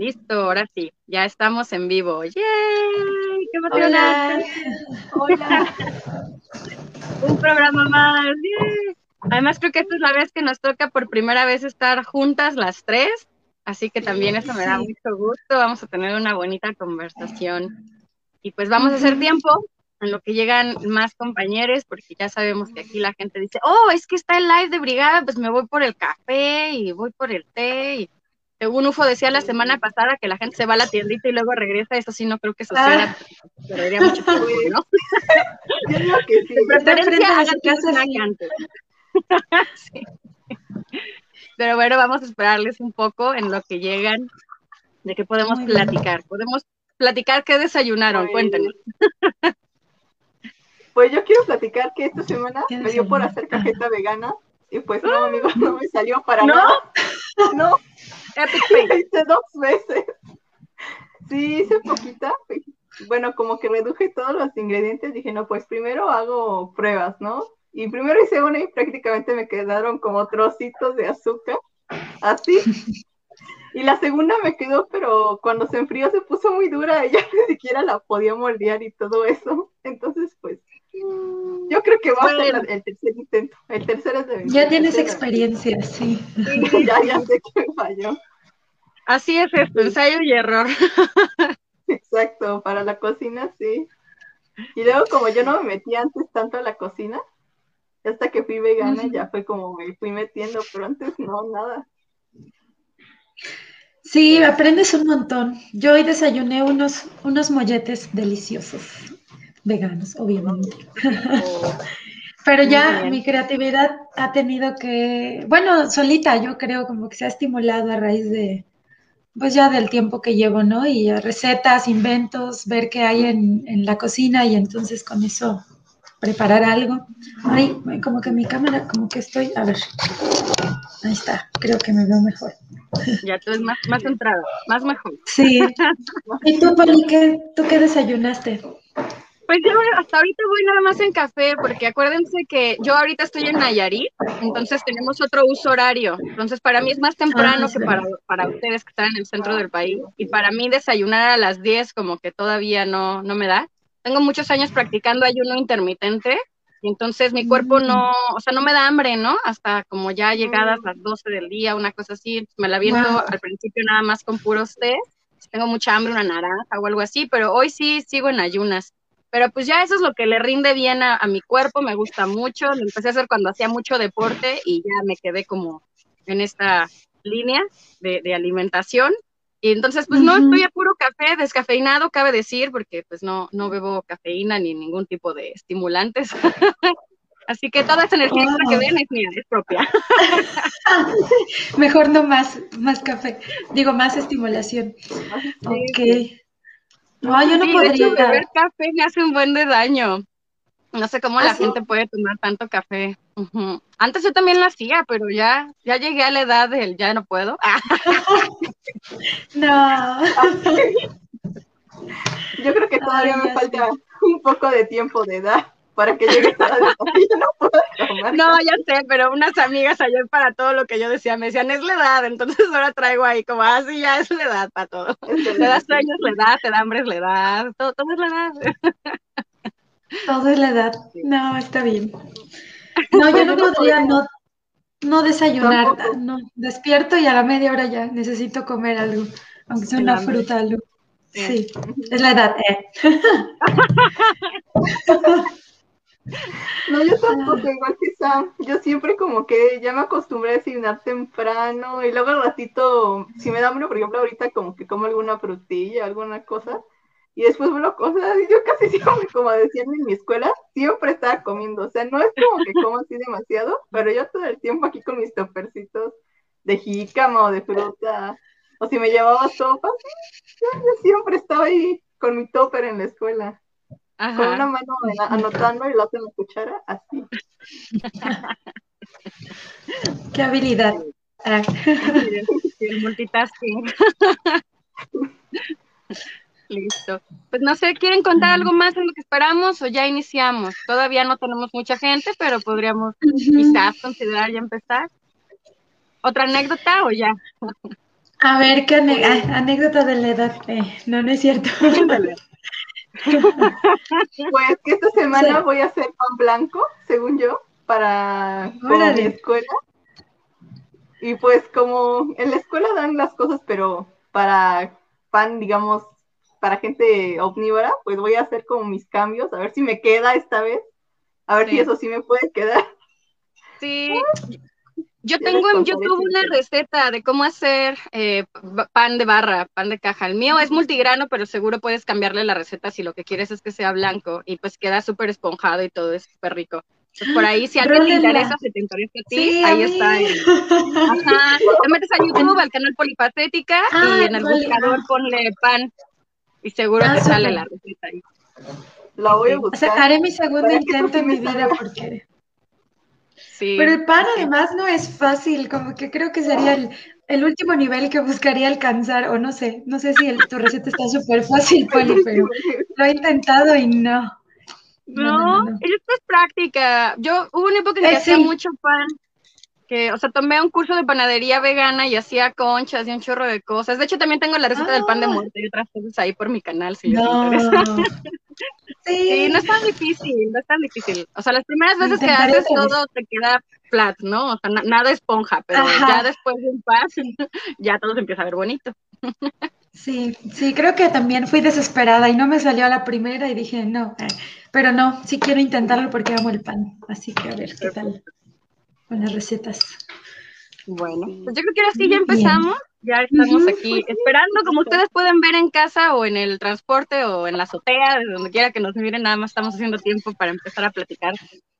Listo, ahora sí, ya estamos en vivo. ¡Yay! ¡Qué Hola. Hola. Un programa más. ¡Yay! Además, creo que esta es la vez que nos toca por primera vez estar juntas las tres, así que también eso me da mucho gusto. Vamos a tener una bonita conversación. Y pues vamos a hacer tiempo en lo que llegan más compañeros, porque ya sabemos que aquí la gente dice, oh, es que está el live de brigada, pues me voy por el café y voy por el té. Y según UFO decía la semana pasada que la gente se va a la tiendita y luego regresa, eso sí no creo que suceda, Ah. perdería mucho tiempo, ¿no? Yo digo que sí. Preferencia hagan casa, antes. Sí. Pero bueno, vamos a esperarles un poco en lo que llegan, de qué podemos Muy bien. platicar. Podemos platicar qué desayunaron, Pues, cuéntenos. Pues yo quiero platicar que esta semana ¿Qué me dio por hacer cajeta vegana y pues no, amigos, no me salió para ¿No? nada. No, Epic fail. lo hice dos veces. Sí, hice poquita. Bueno, como que reduje todos los ingredientes. Dije, no, pues primero hago pruebas, ¿no? Y primero hice una y prácticamente me quedaron como trocitos de azúcar, así. Y la segunda me quedó, pero cuando se enfrió se puso muy dura ya ni siquiera la podía moldear y todo eso. Entonces, pues, yo creo que va a ser el tercer intento. El tercero es de Ya tienes experiencia, sí. Sí, ya, ya sé que me falló. Así es esto, ensayo y error. Exacto, para la cocina sí. Y luego como yo no me metí antes tanto a la cocina, hasta que fui vegana ya fue como me fui metiendo, pero antes no, nada. Sí, aprendes un montón. Yo hoy desayuné unos, unos molletes deliciosos, veganos, obviamente. Pero Muy ya mi creatividad ha tenido que, bueno, solita yo creo como que se ha estimulado a raíz de, pues ya del tiempo que llevo, ¿no? Y recetas, inventos, ver qué hay en, en la cocina y entonces con eso preparar algo. Ay, como que mi cámara, como que estoy, a ver, ahí está, creo que me veo mejor. Ya tú es más, más centrado, más mejor. Sí. ¿Y tú, Poli, qué, tú qué desayunaste? Pues yo hasta ahorita voy nada más en café, porque acuérdense que yo ahorita estoy en Nayarit, entonces tenemos otro uso horario. Entonces para mí es más temprano Ah, que para, para ustedes que están en el centro del país. Y para mí desayunar a las 10 como que todavía no, no me da. Tengo muchos años practicando ayuno intermitente, y entonces mi cuerpo Mm. no, o sea, no me da hambre, ¿no? Hasta como ya llegadas las 12 del día, una cosa así. Me la viento Wow. al principio nada más con puros té. Tengo mucha hambre, una naranja o algo así, pero hoy sí sigo en ayunas. Pero pues ya eso es lo que le rinde bien a, a mi cuerpo, me gusta mucho. Lo empecé a hacer cuando hacía mucho deporte y ya me quedé como en esta línea de, de alimentación. Y entonces, pues no, estoy a puro café, descafeinado, cabe decir, porque pues no, no bebo cafeína ni ningún tipo de estimulantes. Así que toda esa energía que ven es mía, es propia. Mejor no más, más café. Digo, más estimulación. Ok. No, yo no Sí, de hecho, podría. beber café me hace un buen de daño. No sé cómo ¿Ah, la sí? gente puede tomar tanto café. Antes yo también lo hacía, pero ya, ya llegué a la edad del ya no puedo. Ah, No. Yo creo que todavía Ay, me falta un poco de tiempo de edad para que llegue yo no puedo no, ya sé, pero unas amigas ayer para todo lo que yo decía me decían, es la edad, entonces ahora traigo ahí como, ah, sí, ya es la edad para todo. Te da sueños la edad, te da hambre la edad, todo, todo es la edad. Todo es la edad. No, está bien. No, yo no podría no, no desayunar. No, despierto y a la media hora ya necesito comer algo, aunque sea una fruta, algo. Sí. Sí, es la edad. eh. No, yo tampoco, igual que Sam. Yo siempre como que ya me acostumbré a desayunar temprano y luego al ratito, si me da hambre, por ejemplo, ahorita como que como alguna frutilla, alguna cosa, y después vuelvo a cosas, y yo casi siempre, como decían en mi escuela, siempre estaba comiendo. O sea, no es como que como así demasiado, pero yo todo el tiempo aquí con mis topercitos de jícama o de fruta, o si me llevaba sopa, yo, yo siempre estaba ahí con mi topper en la escuela. Con una mano anotando y la otra en la cuchara, así. Qué habilidad. Ah. El multitasking. Listo. Pues no sé, ¿quieren contar algo más en lo que esperamos o ya iniciamos? Todavía no tenemos mucha gente, pero podríamos quizás considerar ya empezar. ¿Otra anécdota o ya? A ver, ¿qué anécdota de la edad? Eh, no, no es cierto. pues que esta semana voy a hacer pan blanco, según yo, para mi escuela. Y pues como en la escuela dan las cosas, pero para pan, digamos, para gente omnívora, pues voy a hacer como mis cambios, a ver si me queda esta vez, a ver si eso sí me puede quedar. Sí, yo tengo en YouTube una receta de cómo hacer eh, pan de barra, pan de caja. El mío es multigrano, pero seguro puedes cambiarle la receta si lo que quieres es que sea blanco y pues queda súper esponjado y todo es súper rico. por ahí, si a alguien te interesa, si te interesa a ti, ahí está. Ajá. Te metes a YouTube, al canal Polifacética y ah, en el buscador ponle pan y seguro ah, te sale la receta ahí. La voy a buscar. haré mi segundo intento en mi vida porque pero el pan además no es fácil, como que creo que sería el, último nivel que buscaría alcanzar, o no sé, no sé si el, tu receta está súper fácil, Poli, pero lo he intentado y no. No, esto es práctica. Yo hubo una época en que eh, hacía mucho pan, que, o sea, tomé un curso de panadería vegana y hacía conchas y un chorro de cosas. De hecho, también tengo la receta del pan de ah. muerte y otras cosas ahí por mi canal, si les interesa. Sí. no es tan difícil, no es tan difícil. O sea, las primeras veces que haces todo te queda flat, ¿no? O sea, nada esponja, pero ya después de un paso ya todo se empieza a ver bonito. Sí, sí, creo que también fui desesperada y no me salió a la primera y dije, no, eh, pero no, sí quiero intentarlo porque amo el pan, así que a ver qué tal con las recetas. Bueno, pues yo creo que ahora sí ya empezamos. Ya estamos aquí esperando, como ustedes pueden ver en casa o en el transporte o en la azotea, de donde quiera que nos miren, nada más estamos haciendo tiempo para empezar a platicar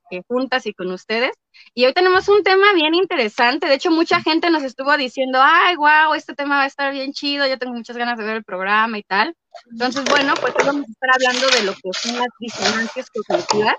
eh, juntas y con ustedes. Y hoy tenemos un tema bien interesante, de hecho mucha gente nos estuvo diciendo, ay, wow, este tema va a estar bien chido, yo tengo muchas ganas de ver el programa y tal. Entonces, bueno, pues hoy vamos a estar hablando de lo que son las disonancias cognitivas,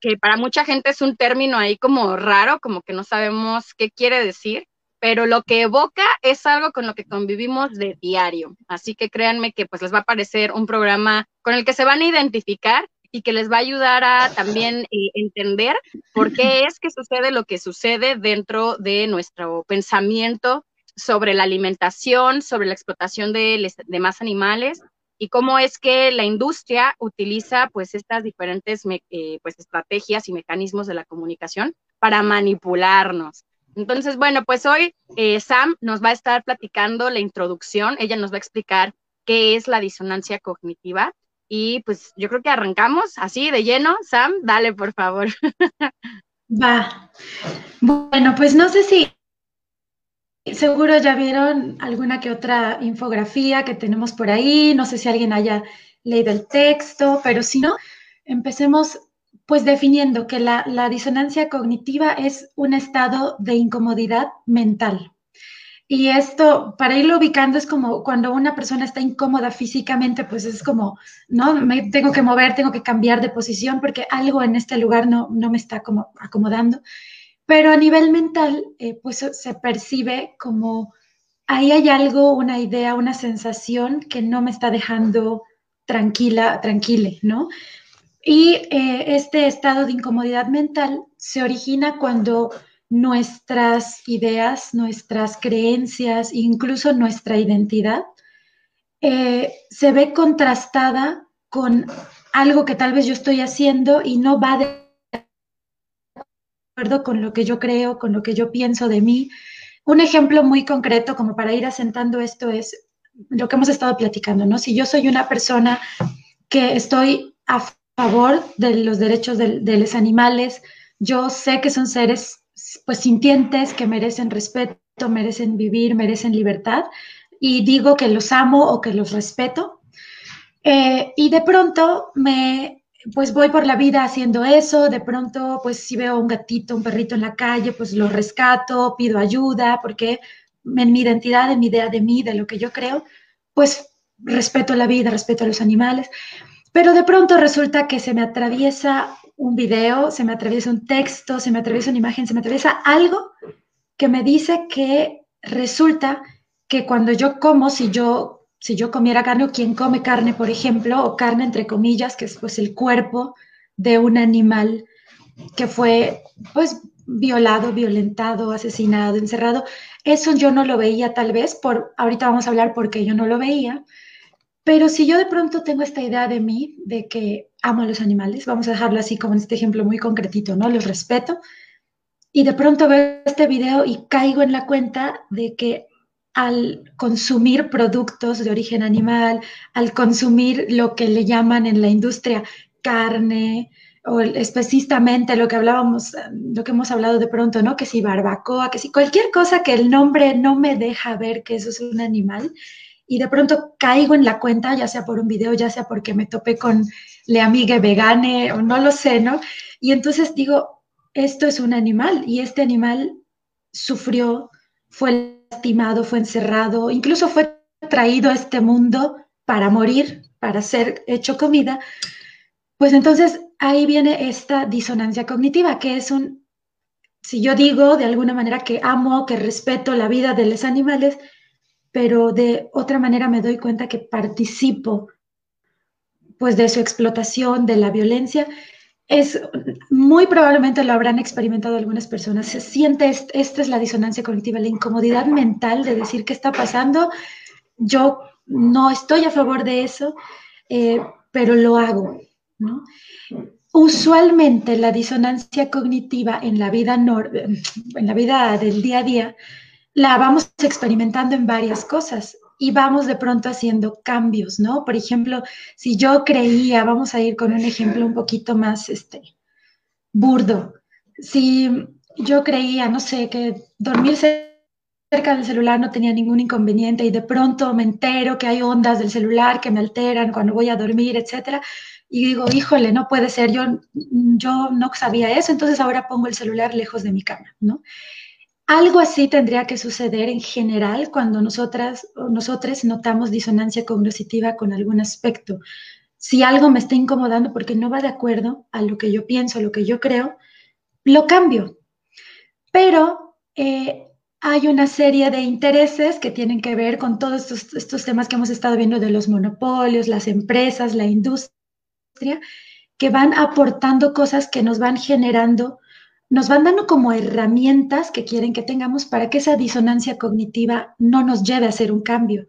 que para mucha gente es un término ahí como raro, como que no sabemos qué quiere decir pero lo que evoca es algo con lo que convivimos de diario. Así que créanme que pues les va a parecer un programa con el que se van a identificar y que les va a ayudar a también eh, entender por qué es que sucede lo que sucede dentro de nuestro pensamiento sobre la alimentación, sobre la explotación de demás animales y cómo es que la industria utiliza pues estas diferentes eh, pues estrategias y mecanismos de la comunicación para manipularnos. Entonces, bueno, pues hoy eh, Sam nos va a estar platicando la introducción, ella nos va a explicar qué es la disonancia cognitiva y pues yo creo que arrancamos así de lleno. Sam, dale por favor. Va. Bueno, pues no sé si seguro ya vieron alguna que otra infografía que tenemos por ahí, no sé si alguien haya leído el texto, pero si no, empecemos pues definiendo que la, disonancia cognitiva es un estado de incomodidad mental. Y esto, para irlo ubicando, es como cuando una persona está incómoda físicamente, pues es como, ¿no? Me tengo que mover, tengo que cambiar de posición porque algo en este lugar no, no me está como acomodando. Pero a nivel mental, eh, pues se percibe como ahí hay algo, una idea, una sensación que no me está dejando tranquila, tranquile, ¿no? Y eh, este estado de incomodidad mental se origina cuando nuestras ideas, nuestras creencias, incluso nuestra identidad, eh, se ve contrastada con algo que tal vez yo estoy haciendo y no va de con lo que yo creo, con lo que yo pienso de mí. Un ejemplo muy concreto como para ir asentando esto es lo que hemos estado platicando, ¿no? Si yo soy una persona que estoy a favor de los derechos de, los animales. Yo sé que son seres pues sintientes, que merecen respeto, merecen vivir, merecen libertad, y digo que los amo o que los respeto. Eh, y de pronto me, pues voy por la vida haciendo eso, de pronto pues si veo un gatito, un perrito en la calle, pues lo rescato, pido ayuda, porque en mi identidad, en mi idea de mí, de lo que yo creo, pues respeto la vida, respeto a los animales. Pero de pronto resulta que se me atraviesa un video, se me atraviesa un texto, se me atraviesa una imagen, se me atraviesa algo que me dice que resulta que cuando yo como, si yo, si yo comiera carne o quien come carne, por ejemplo, o carne entre comillas, que es pues el cuerpo de un animal que fue pues violado, violentado, asesinado, encerrado. Eso yo no lo veía tal vez, por, ahorita vamos a hablar porque yo no lo veía, pero si yo de pronto tengo esta idea de mí, de que amo a los animales, vamos a dejarlo así como en este ejemplo muy concretito, ¿no? Los respeto, y de pronto veo este video y caigo en la cuenta de que al consumir productos de origen animal, al consumir lo que le llaman en la industria carne, o específicamente lo que hablábamos, lo que hemos hablado de pronto, ¿no? Que si barbacoa, que si cualquier cosa que el nombre no me deja ver que eso es un animal, y de pronto caigo en la cuenta, ya sea por un video, ya sea porque me topé con le amigue vegane o no lo sé, ¿no? Y entonces digo, esto es un animal y este animal sufrió, fue lastimado, fue encerrado, incluso fue traído a este mundo para morir, para ser hecho comida, pues entonces ahí viene esta disonancia cognitiva, que es un, si yo digo de alguna manera que amo, que respeto la vida de los animales, pero de otra manera me doy cuenta que participo pues de su explotación, de la violencia, es muy probablemente lo habrán experimentado algunas personas. Se siente, esta es la disonancia cognitiva, la incomodidad mental de decir qué está pasando. Yo no estoy a favor de eso, eh, pero lo hago. Usualmente la disonancia cognitiva en la vida, en la vida del día a día la vamos experimentando en varias cosas y vamos de pronto haciendo cambios, ¿no? Por ejemplo, si yo creía, vamos a ir con un ejemplo un poquito más este, burdo, si yo creía, no sé, que dormir cerca del celular no tenía ningún inconveniente y de pronto me entero que hay ondas del celular que me alteran cuando voy a dormir, etcétera, y digo, híjole, no puede ser, yo, yo no sabía eso, entonces ahora pongo el celular lejos de mi cama, ¿no? Algo así tendría que suceder en general cuando nosotras o nosotros notamos disonancia cognitiva con algún aspecto. Si algo me está incomodando porque no va de acuerdo a lo que yo pienso, a lo que yo creo, lo cambio. Pero eh, hay una serie de intereses que tienen que ver con todos estos, estos temas que hemos estado viendo de los monopolios, las empresas, la industria, que van aportando cosas que nos van generando nos van dando como herramientas que quieren que tengamos para que esa disonancia cognitiva no nos lleve a hacer un cambio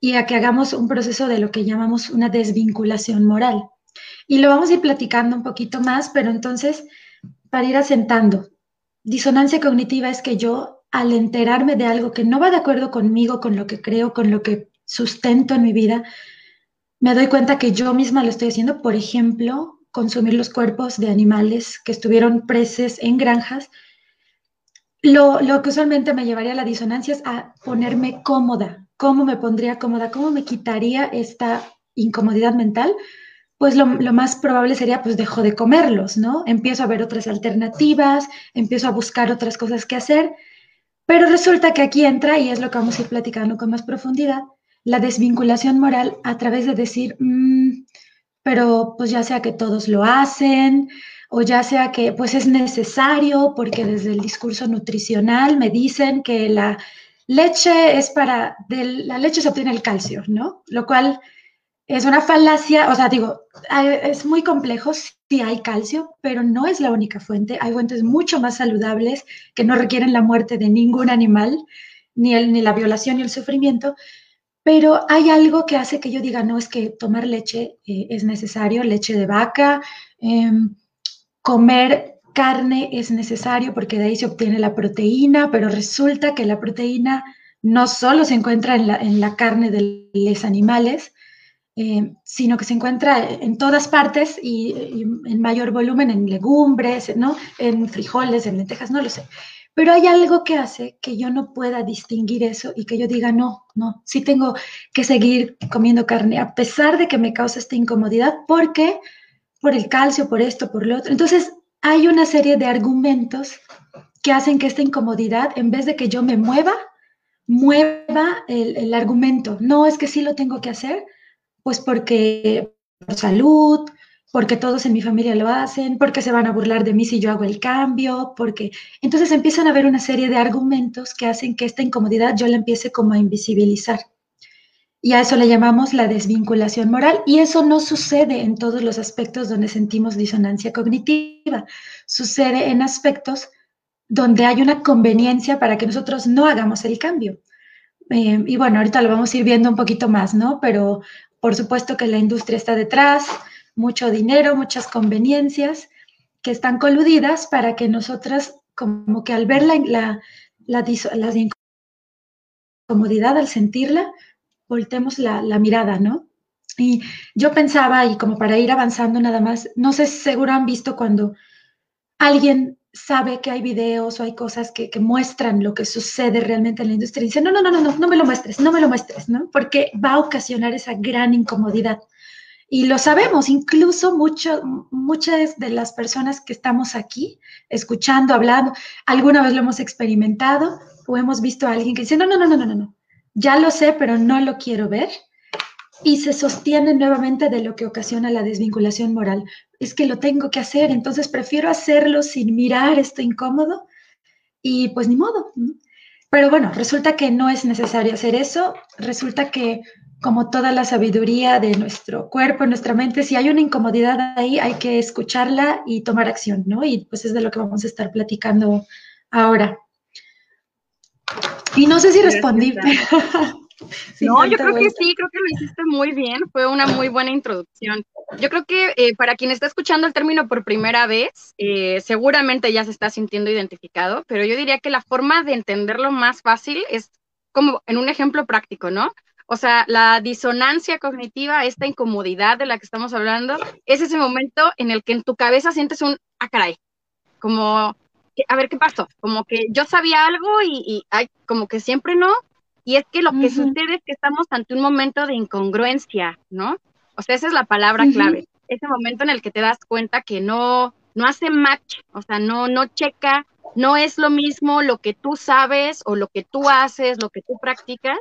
y a que hagamos un proceso de lo que llamamos una desvinculación moral. Y lo vamos a ir platicando un poquito más, pero entonces, para ir asentando, disonancia cognitiva es que yo, al enterarme de algo que no va de acuerdo conmigo, con lo que creo, con lo que sustento en mi vida, me doy cuenta que yo misma lo estoy haciendo, por ejemplo, consumir los cuerpos de animales que estuvieron presos en granjas, lo, que usualmente me llevaría a la disonancia es a ponerme cómoda. ¿Cómo me pondría cómoda? ¿Cómo me quitaría esta incomodidad mental? Pues lo, lo, más probable sería, pues dejo de comerlos, ¿no? Empiezo a ver otras alternativas, empiezo a buscar otras cosas que hacer, pero resulta que aquí entra, y es lo que vamos a ir platicando con más profundidad, la desvinculación moral a través de decir, mmm, pero pues ya sea que todos lo hacen o ya sea que pues es necesario porque desde el discurso nutricional me dicen que la leche es para, la leche se obtiene el calcio, ¿no? Lo cual es una falacia, o sea, digo, es muy complejo si hay calcio, pero no es la única fuente. Hay fuentes mucho más saludables que no requieren la muerte de ningún animal, ni, el, ni la violación ni el sufrimiento, pero hay algo que hace que yo diga, no, es que tomar leche eh, es necesario, leche de vaca, em, comer carne es necesario porque de ahí se obtiene la proteína, pero resulta que la proteína no solo se encuentra en la, carne de los animales, em, sino que se encuentra en todas partes y, y, en mayor volumen en legumbres, ¿no? en frijoles, en lentejas, no lo sé. Pero hay algo que hace que yo no pueda distinguir eso y que yo diga, no, no, sí tengo que seguir comiendo carne, a pesar de que me causa esta incomodidad, porque por el calcio, por esto, por lo otro. Entonces, hay una serie de argumentos que hacen que esta incomodidad, en vez de que yo me mueva, mueva el, el argumento. No es que sí lo tengo que hacer, pues porque por salud, porque todos en mi familia lo hacen, porque se van a burlar de mí si yo hago el cambio, porque entonces empiezan a haber una serie de argumentos que hacen que esta incomodidad yo la empiece como a invisibilizar. Y a eso le llamamos la desvinculación moral y eso no sucede en todos los aspectos donde sentimos disonancia cognitiva, sucede en aspectos donde hay una conveniencia para que nosotros no hagamos el cambio. Eh, y bueno, ahorita lo vamos a ir viendo un poquito más, ¿no? Pero por supuesto que la industria está detrás, mucho dinero, muchas conveniencias que están coludidas para que nosotras, como que al ver la, la, la, incomodidad, al sentirla, voltemos la, la mirada, ¿no? Y yo pensaba, y como para ir avanzando nada más, no sé, seguro han visto cuando alguien sabe que hay videos o hay cosas que, muestran lo que sucede realmente en la industria y dice, no, no, no, no, no, no me lo muestres, no me lo muestres, ¿no? Porque va a ocasionar esa gran incomodidad. Y lo sabemos, incluso mucho, muchas de las personas que estamos aquí, escuchando, hablando, alguna vez lo hemos experimentado o hemos visto a alguien que dice, no, no, no, no, no, no, ya lo sé, pero no lo quiero ver y se sostiene nuevamente de lo que ocasiona la desvinculación moral. Es que lo tengo que hacer, entonces prefiero hacerlo sin mirar esto incómodo y pues ni modo. Pero bueno, resulta que no es necesario hacer eso, resulta que como toda la sabiduría de nuestro cuerpo, nuestra mente, si hay una incomodidad ahí, hay que escucharla y tomar acción, ¿no? Y pues es de lo que vamos a estar platicando ahora. Y no sé si respondí. no, yo creo que sí, creo que lo hiciste muy bien, fue una muy buena introducción. Yo creo que eh, para quien está escuchando el término por primera vez, eh, seguramente ya se está sintiendo identificado, pero yo diría que la forma de entenderlo más fácil es como en un ejemplo práctico, ¿no? O sea, la disonancia cognitiva, esta incomodidad de la que estamos hablando, es ese momento en el que en tu cabeza sientes un, ah, caray, como, a ver qué pasó, como que yo sabía algo y, y ay, como que siempre no, y es que lo que sucede es que estamos ante un momento de incongruencia, ¿no? O sea, esa es la palabra clave. Ese momento en el que te das cuenta que no, no hace match, o sea, no, no checa, no es lo mismo lo que tú sabes o lo que tú haces, lo que tú practicas,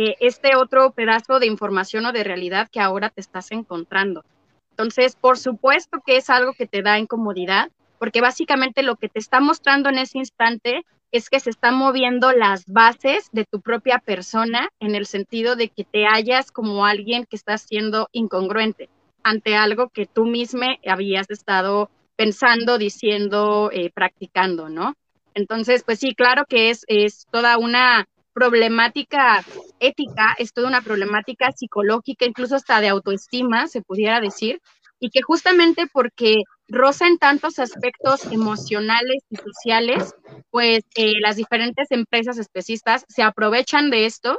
que este otro pedazo de información o de realidad que ahora te estás encontrando. Entonces, por supuesto que es algo que te da incomodidad, porque básicamente lo que te está mostrando en ese instante es que se están moviendo las bases de tu propia persona en el sentido de que te hallas como alguien que está siendo incongruente ante algo que tú mismo habías estado pensando, diciendo, eh, practicando, ¿no? Entonces, pues sí, claro que es, es toda una problemática ética, es toda una problemática psicológica, incluso hasta de autoestima, se pudiera decir, y que justamente porque roza en tantos aspectos emocionales y sociales, pues eh, las diferentes empresas especistas se aprovechan de esto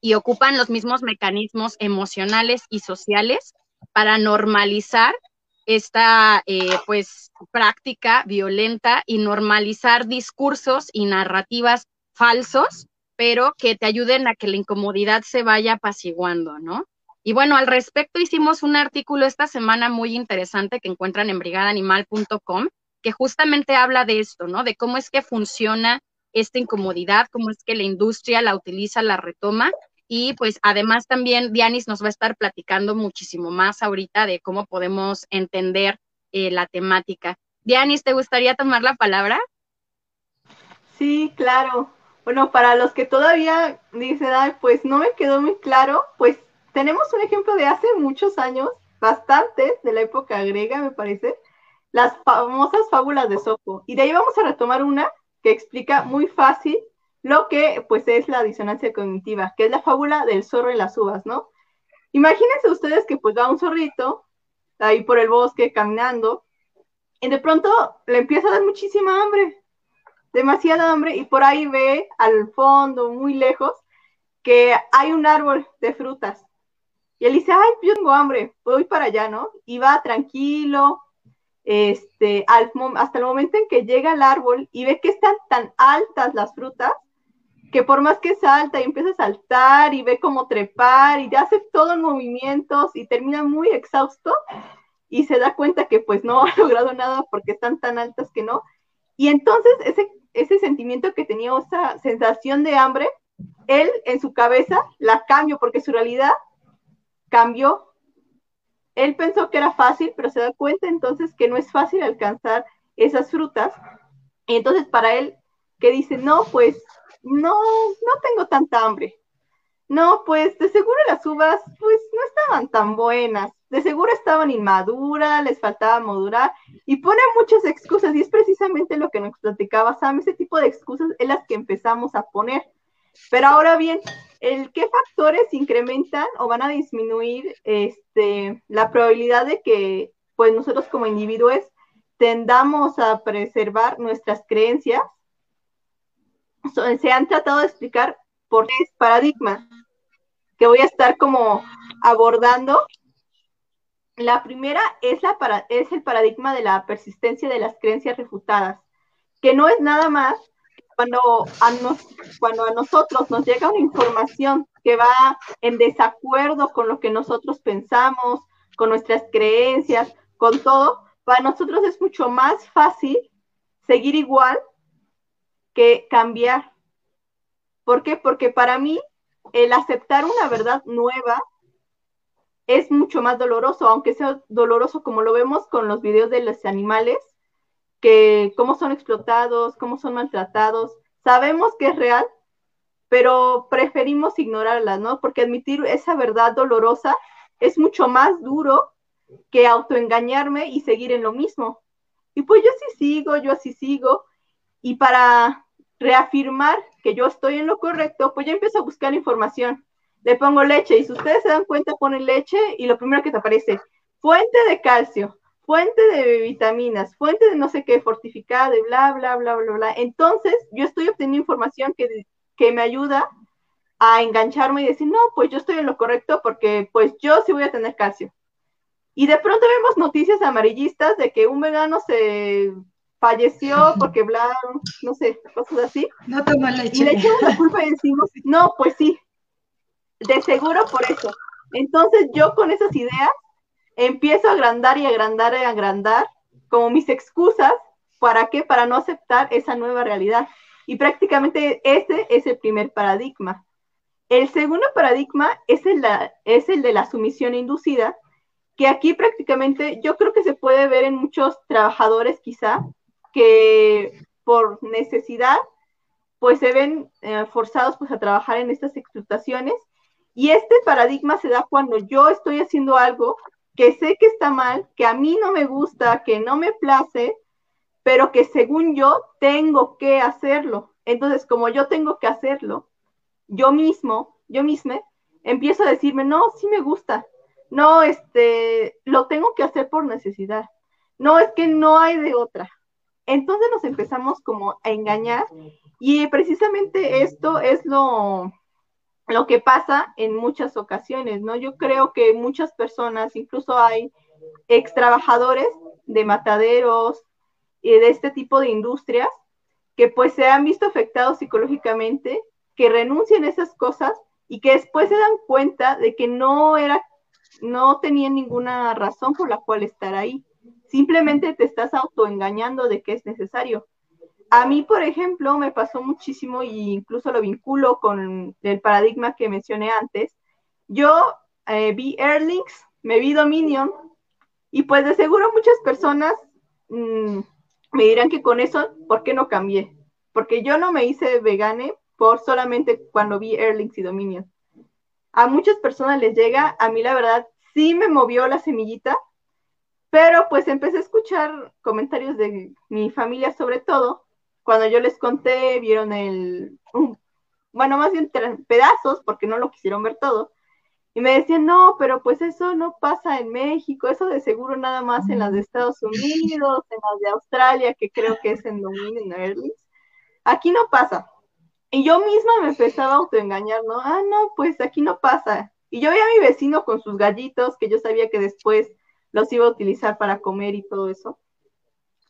y ocupan los mismos mecanismos emocionales y sociales para normalizar esta eh, pues práctica violenta y normalizar discursos y narrativas falsos, pero que te ayuden a que la incomodidad se vaya apaciguando, ¿no? Y bueno, al respecto hicimos un artículo esta semana muy interesante que encuentran en brigadanimal.com, que justamente habla de esto, ¿no? De cómo es que funciona esta incomodidad, cómo es que la industria la utiliza, la retoma. Y pues además también Dianis nos va a estar platicando muchísimo más ahorita de cómo podemos entender eh, la temática. Dianis, ¿te gustaría tomar la palabra? Sí, claro. Bueno, para los que todavía dicen, pues no me quedó muy claro, pues tenemos un ejemplo de hace muchos años, bastantes, de la época griega, me parece, las famosas fábulas de Sopo. Y de ahí vamos a retomar una que explica muy fácil lo que pues es la disonancia cognitiva, que es la fábula del zorro y las uvas, ¿no? Imagínense ustedes que pues va un zorrito ahí por el bosque caminando y de pronto le empieza a dar muchísima hambre, demasiada hambre y por ahí ve al fondo, muy lejos, que hay un árbol de frutas y él dice, ay, tengo hambre, voy para allá, ¿no? Y va tranquilo, este, hasta el momento en que llega al árbol y ve que están tan altas las frutas, que por más que salta y empieza a saltar y ve cómo trepar y ya hace todo en movimientos y termina muy exhausto y se da cuenta que pues no ha logrado nada porque están tan altas que no. Y entonces ese, ese sentimiento que tenía, esa sensación de hambre, él en su cabeza la cambia porque su realidad cambió. Él pensó que era fácil, pero se da cuenta entonces que no es fácil alcanzar esas frutas. Y entonces para él, que dice, no, pues no, no tengo tanta hambre. No, pues de seguro las uvas, pues no estaban tan buenas. De seguro estaban inmaduras, les faltaba madurar y ponen muchas excusas y es precisamente lo que nos platicaba Sam, ese tipo de excusas es las que empezamos a poner. Pero ahora bien, el qué factores incrementan o van a disminuir este, la probabilidad de que pues nosotros como individuos tendamos a preservar nuestras creencias. Se han tratado de explicar por tres paradigmas que voy a estar como abordando. La primera es, el paradigma de la persistencia de las creencias refutadas, que no es nada más cuando cuando a nosotros nos llega una información que va en desacuerdo con lo que nosotros pensamos, con nuestras creencias, con todo, para nosotros es mucho más fácil seguir igual que cambiar. ¿Por qué? Porque para mí el aceptar una verdad nueva es mucho más doloroso, aunque sea doloroso como lo vemos con los videos de los animales, que cómo son explotados, cómo son maltratados. Sabemos que es real, pero preferimos ignorarla, ¿no? Porque admitir esa verdad dolorosa es mucho más duro que autoengañarme y seguir en lo mismo. Y pues yo así sigo, yo así sigo. Y para reafirmar que yo estoy en lo correcto, pues ya empiezo a buscar información. Le pongo leche y si ustedes se dan cuenta, ponen leche y lo primero que te aparece, fuente de calcio, fuente de vitaminas, fuente de no sé qué, fortificada, de bla, bla, bla, bla, bla. Entonces, yo estoy obteniendo información que, que me ayuda a engancharme y decir, no, pues yo estoy en lo correcto porque pues yo sí voy a tener calcio. Y de pronto vemos noticias amarillistas de que un vegano se falleció porque bla, no sé, cosas así. No toma leche. Y le echamos la culpa y decimos, no, pues sí, de seguro por eso. Entonces yo con esas ideas empiezo a agrandar y agrandar y agrandar como mis excusas, ¿para qué? Para no aceptar esa nueva realidad. Y prácticamente ese es el primer paradigma. El segundo paradigma es el, es el de la sumisión inducida, que aquí prácticamente yo creo que se puede ver en muchos trabajadores quizá que por necesidad pues se ven eh, forzados pues a trabajar en estas explotaciones y este paradigma se da cuando yo estoy haciendo algo que sé que está mal, que a mí no me gusta, que no me place, pero que según yo tengo que hacerlo. Entonces, como yo tengo que hacerlo, yo mismo, yo misma, empiezo a decirme, no, sí me gusta, no, este, lo tengo que hacer por necesidad. No, es que no hay de otra. Entonces nos empezamos como a engañar y precisamente esto es lo, lo que pasa en muchas ocasiones, ¿no? Yo creo que muchas personas, incluso hay ex trabajadores de mataderos y de este tipo de industrias, que pues se han visto afectados psicológicamente, que renuncian a esas cosas y que después se dan cuenta de que no era no tenía ninguna razón por la cual estar ahí. Simplemente te estás autoengañando de que es necesario. A mí, por ejemplo, me pasó muchísimo e incluso lo vinculo con el paradigma que mencioné antes. Yo eh, vi Airlinks, me vi Dominion y pues de seguro muchas personas mm, me dirán que con eso, ¿por qué no cambié? Porque yo no me hice vegane por solamente cuando vi Airlinks y Dominion a muchas personas les llega, a mí la verdad sí me movió la semillita, pero pues empecé a escuchar comentarios de mi familia sobre todo, cuando yo les conté, vieron el, bueno, más bien pedazos, porque no lo quisieron ver todo, y me decían, no, pero pues eso no pasa en México, eso de seguro nada más en las de Estados Unidos, en las de Australia, que creo que es en Dominion Airlines. Aquí no pasa. Y yo misma me empezaba a autoengañar, ¿no? Ah, no, pues aquí no pasa. Y yo veía a mi vecino con sus gallitos, que yo sabía que después los iba a utilizar para comer y todo eso,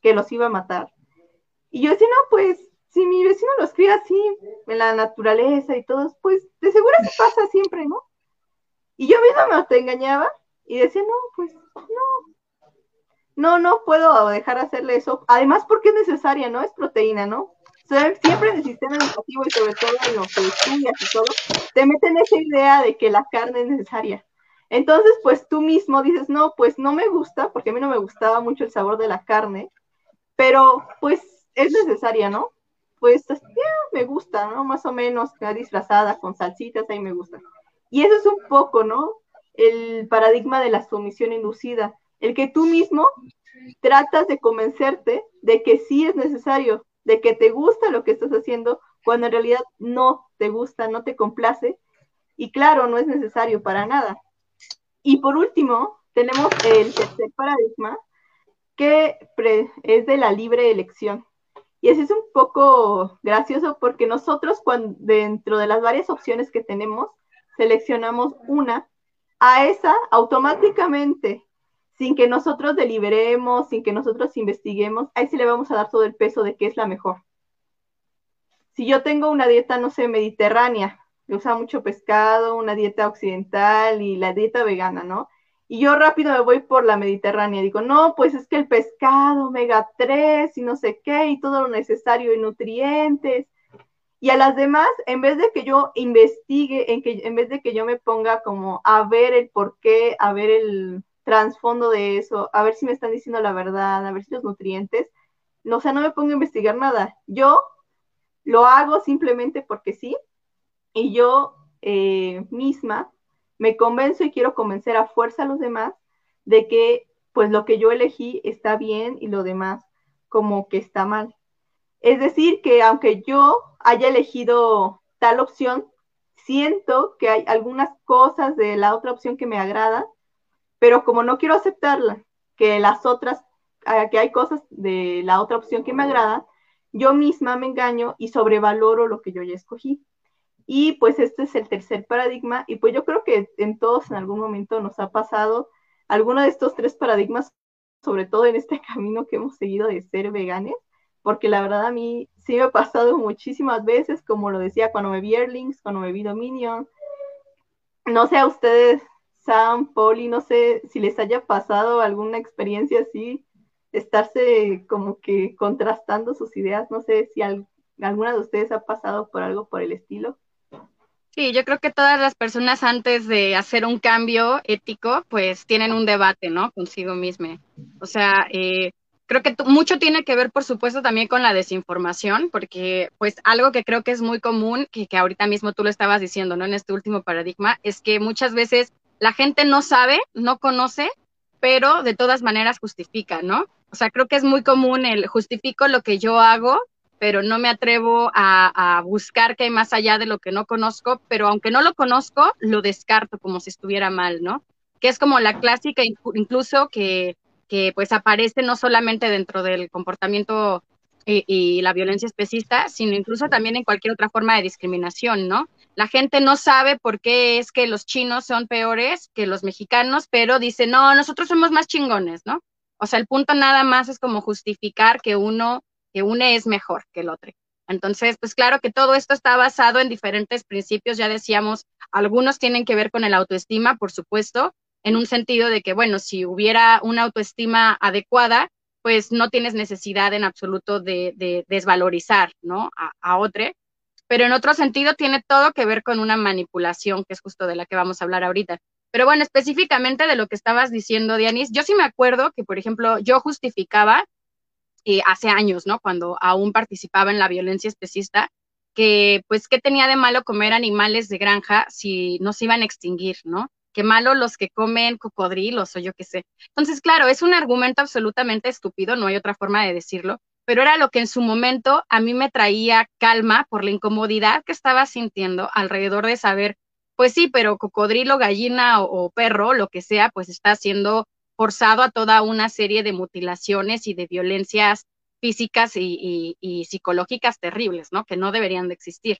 que los iba a matar. Y yo decía, no, pues si mi vecino los cría así, en la naturaleza y todo, pues de seguro se pasa siempre, ¿no? Y yo misma me autoengañaba y decía, no, pues no, no, no puedo dejar de hacerle eso. Además, porque es necesaria, ¿no? Es proteína, ¿no? siempre en el sistema educativo y sobre todo en lo que estudias y todo, te meten esa idea de que la carne es necesaria. Entonces, pues tú mismo dices, no, pues no me gusta, porque a mí no me gustaba mucho el sabor de la carne, pero pues es necesaria, ¿no? Pues ya me gusta, ¿no? Más o menos, disfrazada con salsitas, ahí me gusta. Y eso es un poco, ¿no? el paradigma de la sumisión inducida, el que tú mismo tratas de convencerte de que sí es necesario, de que te gusta lo que estás haciendo, cuando en realidad no te gusta, no te complace, y claro, no es necesario para nada. Y por último, tenemos el tercer paradigma, que es de la libre elección. Y ese es un poco gracioso porque nosotros cuando, dentro de las varias opciones que tenemos, seleccionamos una, a esa automáticamente, sin que nosotros deliberemos, sin que nosotros investiguemos, ahí sí le vamos a dar todo el peso de qué es la mejor. Si yo tengo una dieta, no sé, mediterránea, que usa mucho pescado, una dieta occidental y la dieta vegana, ¿no? Y yo rápido me voy por la Mediterránea. Digo, no, pues es que el pescado, omega 3 y no sé qué, y todo lo necesario y nutrientes. Y a las demás, en vez de que yo investigue, en, que, en vez de que yo me ponga como a ver el por qué, a ver el trasfondo de eso, a ver si me están diciendo la verdad, a ver si los nutrientes, no, o sea, no me pongo a investigar nada. Yo lo hago simplemente porque sí, y yo eh, misma me convenzo y quiero convencer a fuerza a los demás de que pues lo que yo elegí está bien y lo demás como que está mal. Es decir, que aunque yo haya elegido tal opción, siento que hay algunas cosas de la otra opción que me agradan, pero como no quiero aceptarla, que las otras, ah, que hay cosas de la otra opción que me agradan, yo misma me engaño y sobrevaloro lo que yo ya escogí. Y pues este es el tercer paradigma y pues yo creo que en todos en algún momento nos ha pasado alguno de estos tres paradigmas, sobre todo en este camino que hemos seguido de ser veganes, porque la verdad a mí sí me ha pasado muchísimas veces, como lo decía cuando me vi Erlings, cuando me vi Dominion. No sé a ustedes, Sam, Polly, no sé si les haya pasado alguna experiencia así, estarse como que contrastando sus ideas, no sé si alguna de ustedes ha pasado por algo por el estilo. Sí, yo creo que todas las personas antes de hacer un cambio ético, pues tienen un debate, ¿no? Consigo misma. O sea, eh, creo que mucho tiene que ver, por supuesto, también con la desinformación, porque pues algo que creo que es muy común, que, que ahorita mismo tú lo estabas diciendo, ¿no? En este último paradigma, es que muchas veces la gente no sabe, no conoce, pero de todas maneras justifica, ¿no? O sea, creo que es muy común el justifico lo que yo hago pero no me atrevo a, buscar qué hay más allá de lo que no conozco, pero aunque no lo conozco, lo descarto como si estuviera mal, ¿no? Que es como la clásica incluso que, que pues aparece no solamente dentro del comportamiento y, y, la violencia especista, sino incluso también en cualquier otra forma de discriminación, ¿no? La gente no sabe por qué es que los chinos son peores que los mexicanos, pero dice, no, nosotros somos más chingones, ¿no? O sea, el punto nada más es como justificar que uno que une es mejor que el otro. Entonces, pues claro que todo esto está basado en diferentes principios, ya decíamos, algunos tienen que ver con el autoestima, por supuesto, en un sentido de que, bueno, si hubiera una autoestima adecuada, pues no tienes necesidad en absoluto de, desvalorizar, ¿no? A, a otro. Pero en otro sentido tiene todo que ver con una manipulación, que es justo de la que vamos a hablar ahorita. Pero bueno, específicamente de lo que estabas diciendo, Dianis, yo sí me acuerdo que, por ejemplo, yo justificaba eh, hace años, ¿no? Cuando aún participaba en la violencia especista, que pues qué tenía de malo comer animales de granja si no se iban a extinguir, ¿no? Qué malo los que comen cocodrilos o yo qué sé. Entonces, claro, es un argumento absolutamente estúpido, no hay otra forma de decirlo, pero era lo que en su momento a mí me traía calma por la incomodidad que estaba sintiendo alrededor de saber, pues sí, pero cocodrilo, gallina o, perro, lo que sea, pues está siendo forzado a toda una serie de mutilaciones y de violencias físicas y, psicológicas terribles, ¿no? Que no deberían de existir.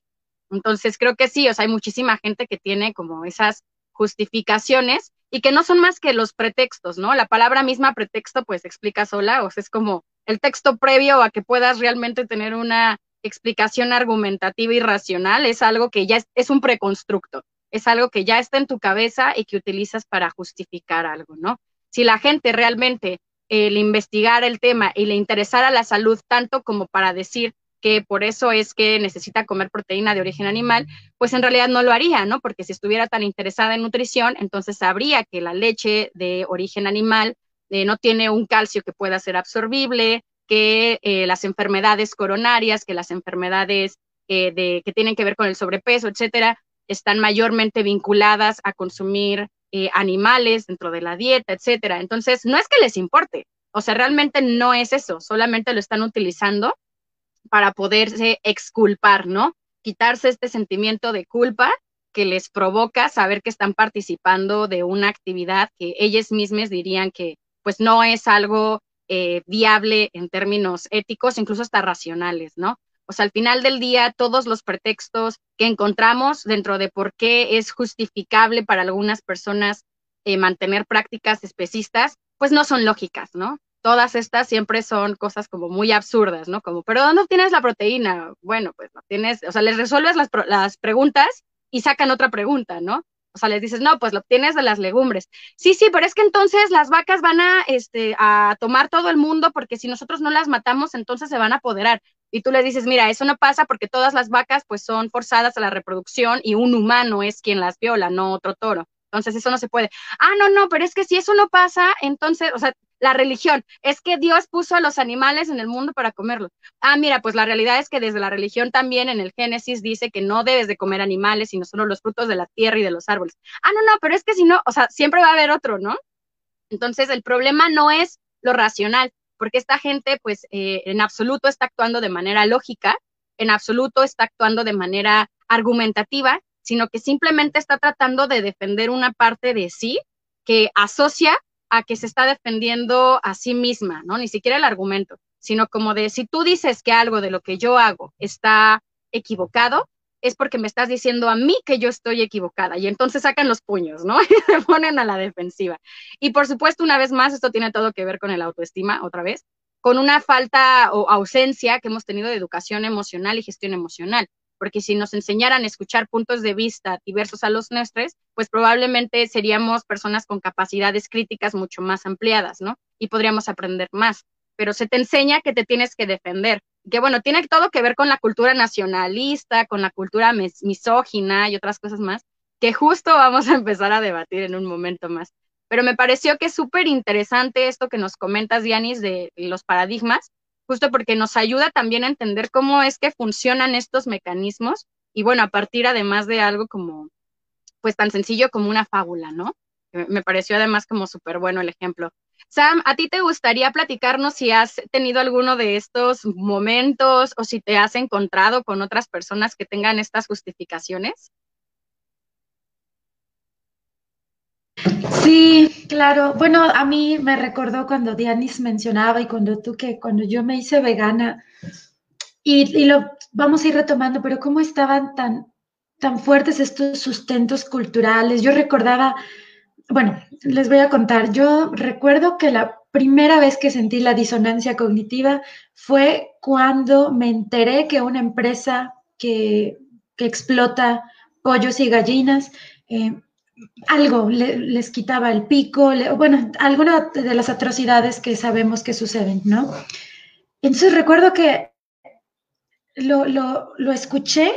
Entonces, creo que sí, o sea, hay muchísima gente que tiene como esas justificaciones y que no son más que los pretextos, ¿no? La palabra misma pretexto, pues explica sola, o sea, es como el texto previo a que puedas realmente tener una explicación argumentativa y racional, es algo que ya es, es un preconstructo, es algo que ya está en tu cabeza y que utilizas para justificar algo, ¿no? Si la gente realmente eh, le investigara el tema y le interesara la salud tanto como para decir que por eso es que necesita comer proteína de origen animal, pues en realidad no lo haría, ¿no? Porque si estuviera tan interesada en nutrición, entonces sabría que la leche de origen animal eh, no tiene un calcio que pueda ser absorbible, que eh, las enfermedades coronarias, que las enfermedades de, que tienen que ver con el sobrepeso, etcétera, están mayormente vinculadas a consumir eh, animales dentro de la dieta, etcétera. Entonces, no es que les importe, o sea, realmente no es eso, solamente lo están utilizando para poderse exculpar, ¿no? Quitarse este sentimiento de culpa que les provoca saber que están participando de una actividad que ellas mismas dirían que pues no es algo eh, viable en términos éticos, incluso hasta racionales, ¿no? O sea, al final del día, todos los pretextos que encontramos dentro de por qué es justificable para algunas personas eh, mantener prácticas especistas, pues no son lógicas, ¿no? Todas estas siempre son cosas como muy absurdas, ¿no? Como, ¿pero dónde obtienes la proteína? Bueno, pues no tienes, o sea, les resuelves las, las preguntas y sacan otra pregunta, ¿no? O sea, les dices, no, pues lo obtienes de las legumbres. Sí, sí, pero es que entonces las vacas van a, este, a tomar todo el mundo porque si nosotros no las matamos, entonces se van a apoderar y tú le dices, mira, eso no pasa porque todas las vacas pues son forzadas a la reproducción y un humano es quien las viola, no otro toro. Entonces eso no se puede. Ah, no, no, pero es que si eso no pasa, entonces, o sea, la religión, es que Dios puso a los animales en el mundo para comerlos. Ah, mira, pues la realidad es que desde la religión también en el Génesis dice que no debes de comer animales, sino solo los frutos de la tierra y de los árboles. Ah, no, no, pero es que si no, o sea, siempre va a haber otro, ¿no? Entonces el problema no es lo racional, porque esta gente pues eh, en absoluto está actuando de manera lógica, en absoluto está actuando de manera argumentativa, sino que simplemente está tratando de defender una parte de sí que asocia a que se está defendiendo a sí misma, ¿no? Ni siquiera el argumento, sino como de si tú dices que algo de lo que yo hago está equivocado, es porque me estás diciendo a mí que yo estoy equivocada y entonces sacan los puños, ¿no? Y se ponen a la defensiva. Y por supuesto, una vez más, esto tiene todo que ver con el autoestima, otra vez, con una falta o ausencia que hemos tenido de educación emocional y gestión emocional. Porque si nos enseñaran a escuchar puntos de vista diversos a los nuestros, pues probablemente seríamos personas con capacidades críticas mucho más ampliadas, ¿no? Y podríamos aprender más. Pero se te enseña que te tienes que defender, que bueno, tiene todo que ver con la cultura nacionalista, con la cultura misógina y otras cosas más, que justo vamos a empezar a debatir en un momento más. Pero me pareció que es súper interesante esto que nos comentas, Dianis, de los paradigmas, justo porque nos ayuda también a entender cómo es que funcionan estos mecanismos y bueno, a partir además de algo como, pues tan sencillo como una fábula, ¿no? Me pareció además como súper bueno el ejemplo. Sam, ¿a ti te gustaría platicarnos si has tenido alguno de estos momentos o si te has encontrado con otras personas que tengan estas justificaciones? Sí, claro. Bueno, a mí me recordó cuando Dianis mencionaba y cuando tú que cuando yo me hice vegana y, y lo vamos a ir retomando, pero cómo estaban tan, tan fuertes estos sustentos culturales. Yo recordaba bueno, les voy a contar. Yo recuerdo que la primera vez que sentí la disonancia cognitiva fue cuando me enteré que una empresa que, explota pollos y gallinas, eh, algo les quitaba el pico, bueno, alguna de las atrocidades que sabemos que suceden, ¿no? Entonces recuerdo que lo, lo escuché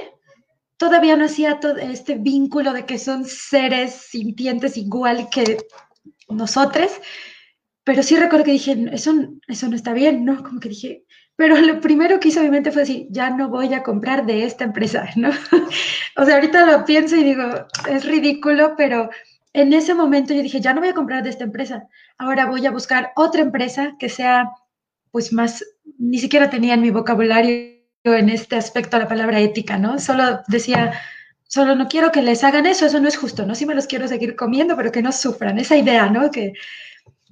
todavía no hacía todo este vínculo de que son seres sintientes igual que nosotros, pero sí recuerdo que dije, eso, eso no está bien, ¿no? Como que dije, pero lo primero que hizo mi mente fue decir, ya no voy a comprar de esta empresa, ¿no? o sea, ahorita lo pienso y digo, es ridículo, pero en ese momento yo dije, ya no voy a comprar de esta empresa, ahora voy a buscar otra empresa que sea, pues más, ni siquiera tenía en mi vocabulario en este aspecto a la palabra ética, ¿no? Solo decía, solo no quiero que les hagan eso, eso no es justo, ¿no? Sí me los quiero seguir comiendo, pero que no sufran, esa idea, ¿no? Que,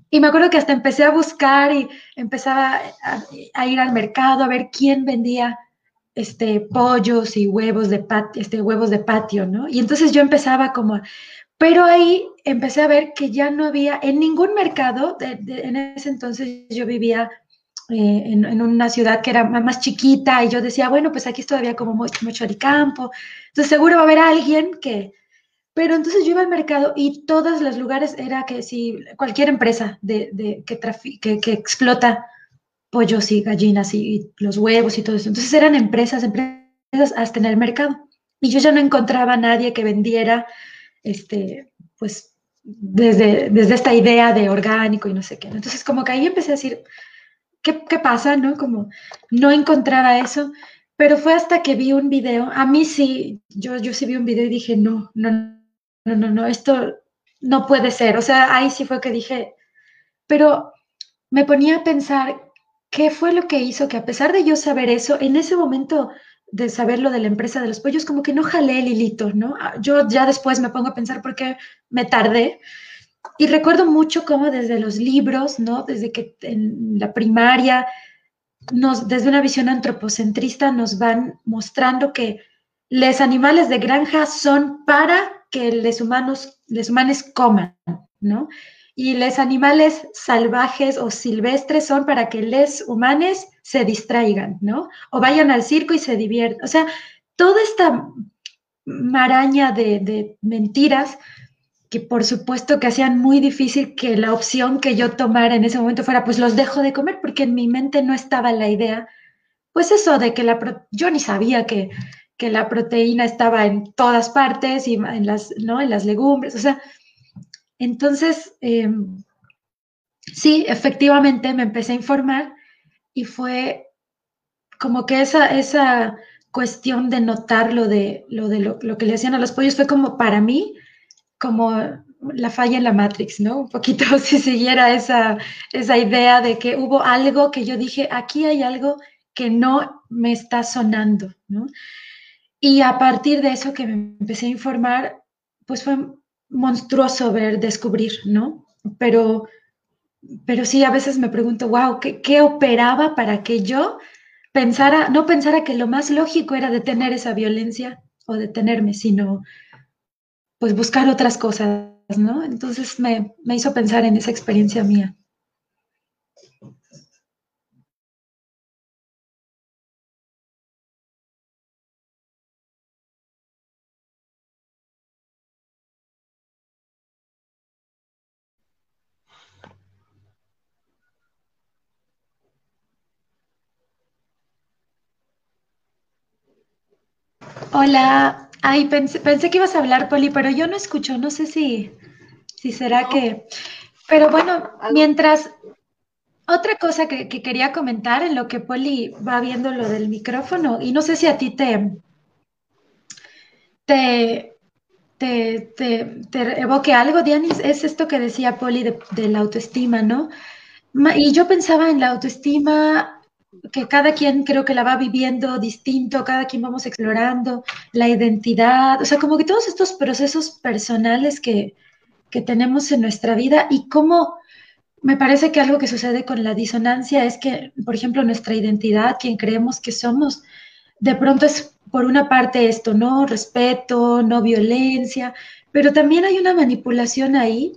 y me acuerdo que hasta empecé a buscar y empezaba a, ir al mercado a ver quién vendía este, pollos y huevos de, patio, este, huevos de patio, ¿no? Y entonces yo empezaba como, pero ahí empecé a ver que ya no había en ningún mercado, en ese entonces yo vivía eh, en, una ciudad que era más chiquita y yo decía, bueno, pues aquí es todavía como mucho, mucho campo, entonces seguro va a haber alguien que... Pero entonces yo iba al mercado y todos los lugares era que si cualquier empresa de, que, que, que, explota pollos y gallinas y, los huevos y todo eso. Entonces eran empresas, empresas hasta en el mercado. Y yo ya no encontraba a nadie que vendiera, este, pues, desde, desde esta idea de orgánico y no sé qué. Entonces como que ahí empecé a decir, ¿qué, pasa? ¿No? Como no encontraba eso, pero fue hasta que vi un video, a mí sí, yo, yo sí vi un video y dije, no, no, no, no, no, esto no puede ser. O sea, ahí sí fue que dije, pero me ponía a pensar qué fue lo que hizo que a pesar de yo saber eso, en ese momento de saber lo de la empresa de los pollos, como que no jalé el hilito, ¿no? Ah, yo ya después me pongo a pensar por qué me tardé. Y recuerdo mucho cómo desde los libros, ¿no? Desde que en la primaria, desde una visión antropocentrista, nos van mostrando que los animales de granja son para que los humanos, los humanos coman, ¿no? Y los animales salvajes o silvestres son para que los humanos se distraigan, ¿no? O vayan al circo y se diviertan. O sea, toda esta maraña de mentiras que por supuesto que hacían muy difícil que la opción que yo tomara en ese momento fuera, pues los dejo de comer, porque en mi mente no estaba la idea, pues eso de que la, yo ni sabía que, que la proteína estaba en todas partes y en las, ¿no? en las legumbres, o sea, entonces, em, sí, efectivamente me empecé a informar y fue como que esa, esa cuestión de notar lo de, lo, de lo, lo que le hacían a los pollos fue como para mí, como la falla en la Matrix, ¿no? Un poquito si siguiera esa, esa idea de que hubo algo que yo dije, aquí hay algo que no me está sonando, ¿no? Y a partir de eso que me empecé a informar, pues fue monstruoso ver, descubrir, ¿no? Pero, pero sí, a veces me pregunto, wow, ¿qué, ¿qué, operaba para que yo pensara, no pensara que lo más lógico era detener esa violencia o detenerme, sino pues buscar otras cosas, ¿no? Entonces me, me hizo pensar en esa experiencia mía. Hola, ay, pensé, pensé, que ibas a hablar, Poli, pero yo no escucho, no sé si, si será no. que... Pero bueno, mientras... Otra cosa que, que, quería comentar en lo que Poli va viendo lo del micrófono, y no sé si a ti te, te, te, te, te evoque algo, Dianis, es esto que decía Poli de, de la autoestima, ¿no? Y yo pensaba en la autoestima que cada quien creo que la va viviendo distinto, cada quien vamos explorando la identidad, o sea, como que todos estos procesos personales que, que tenemos en nuestra vida y cómo me parece que algo que sucede con la disonancia es que, por ejemplo, nuestra identidad, quien creemos que somos, de pronto es por una parte esto, ¿no? Respeto, no violencia, pero también hay una manipulación ahí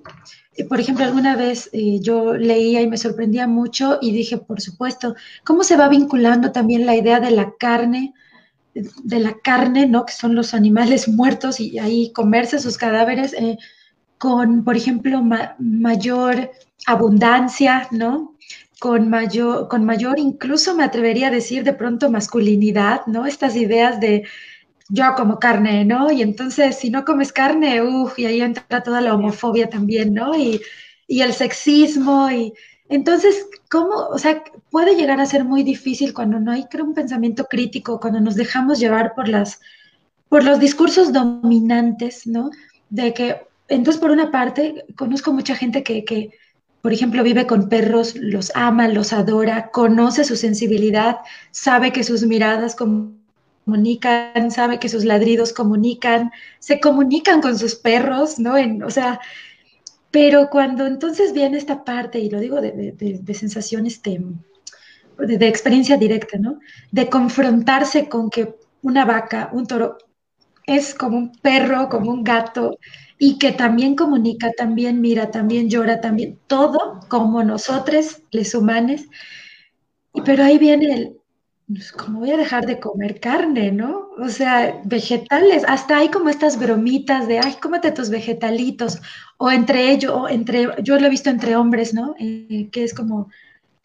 por ejemplo, alguna vez eh, yo leía y me sorprendía mucho y dije, por supuesto, ¿cómo se va vinculando también la idea de la carne, de la carne, ¿no? Que son los animales muertos y ahí comerse sus cadáveres eh, con, por ejemplo, ma mayor abundancia, ¿no? Con mayor, con mayor, incluso me atrevería a decir de pronto masculinidad, ¿no? Estas ideas de yo como carne, ¿no? Y entonces, si no comes carne, uff, y ahí entra toda la homofobia también, ¿no? Y, y, el sexismo, y entonces, ¿cómo? O sea, puede llegar a ser muy difícil cuando no hay, creo, un pensamiento crítico, cuando nos dejamos llevar por las, por los discursos dominantes, ¿no? De que, entonces, por una parte, conozco mucha gente que, que por ejemplo, vive con perros, los ama, los adora, conoce su sensibilidad, sabe que sus miradas como comunican, sabe que sus ladridos comunican, se comunican con sus perros, ¿no? En, o sea, pero cuando entonces viene esta parte, y lo digo de, de, de sensación, este, experiencia directa, ¿no? De confrontarse con que una vaca, un toro, es como un perro, como un gato, y que también comunica, también mira, también llora, también todo como nosotros, los humanos. Pero ahí viene el, pues, ¿cómo voy a dejar de comer carne, no? O sea, vegetales, hasta hay como estas bromitas de, ay, cómete tus vegetalitos, o entre ellos, o entre, yo lo he visto entre hombres, ¿no? Eh, que es como,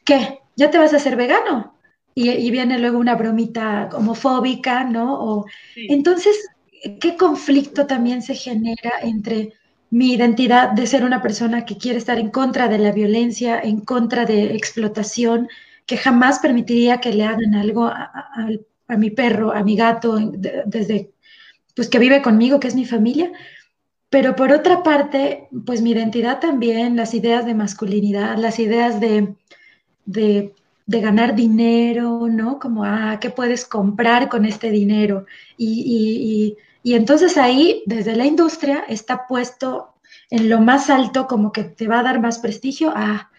¿qué? ¿Ya te vas a hacer vegano? Y, y viene luego una bromita homofóbica, ¿no? O, sí. Entonces, ¿qué conflicto también se genera entre mi identidad de ser una persona que quiere estar en contra de la violencia, en contra de explotación, que jamás permitiría que le hagan algo a, mi perro, a mi gato, de, desde pues que vive conmigo, que es mi familia, Pero por otra parte, pues mi identidad también, las ideas de masculinidad, las ideas de, de, ganar dinero, ¿no? Como, ah, ¿qué puedes comprar con este dinero? Y, y entonces ahí, desde la industria, está puesto en lo más alto como que te va a dar más prestigio a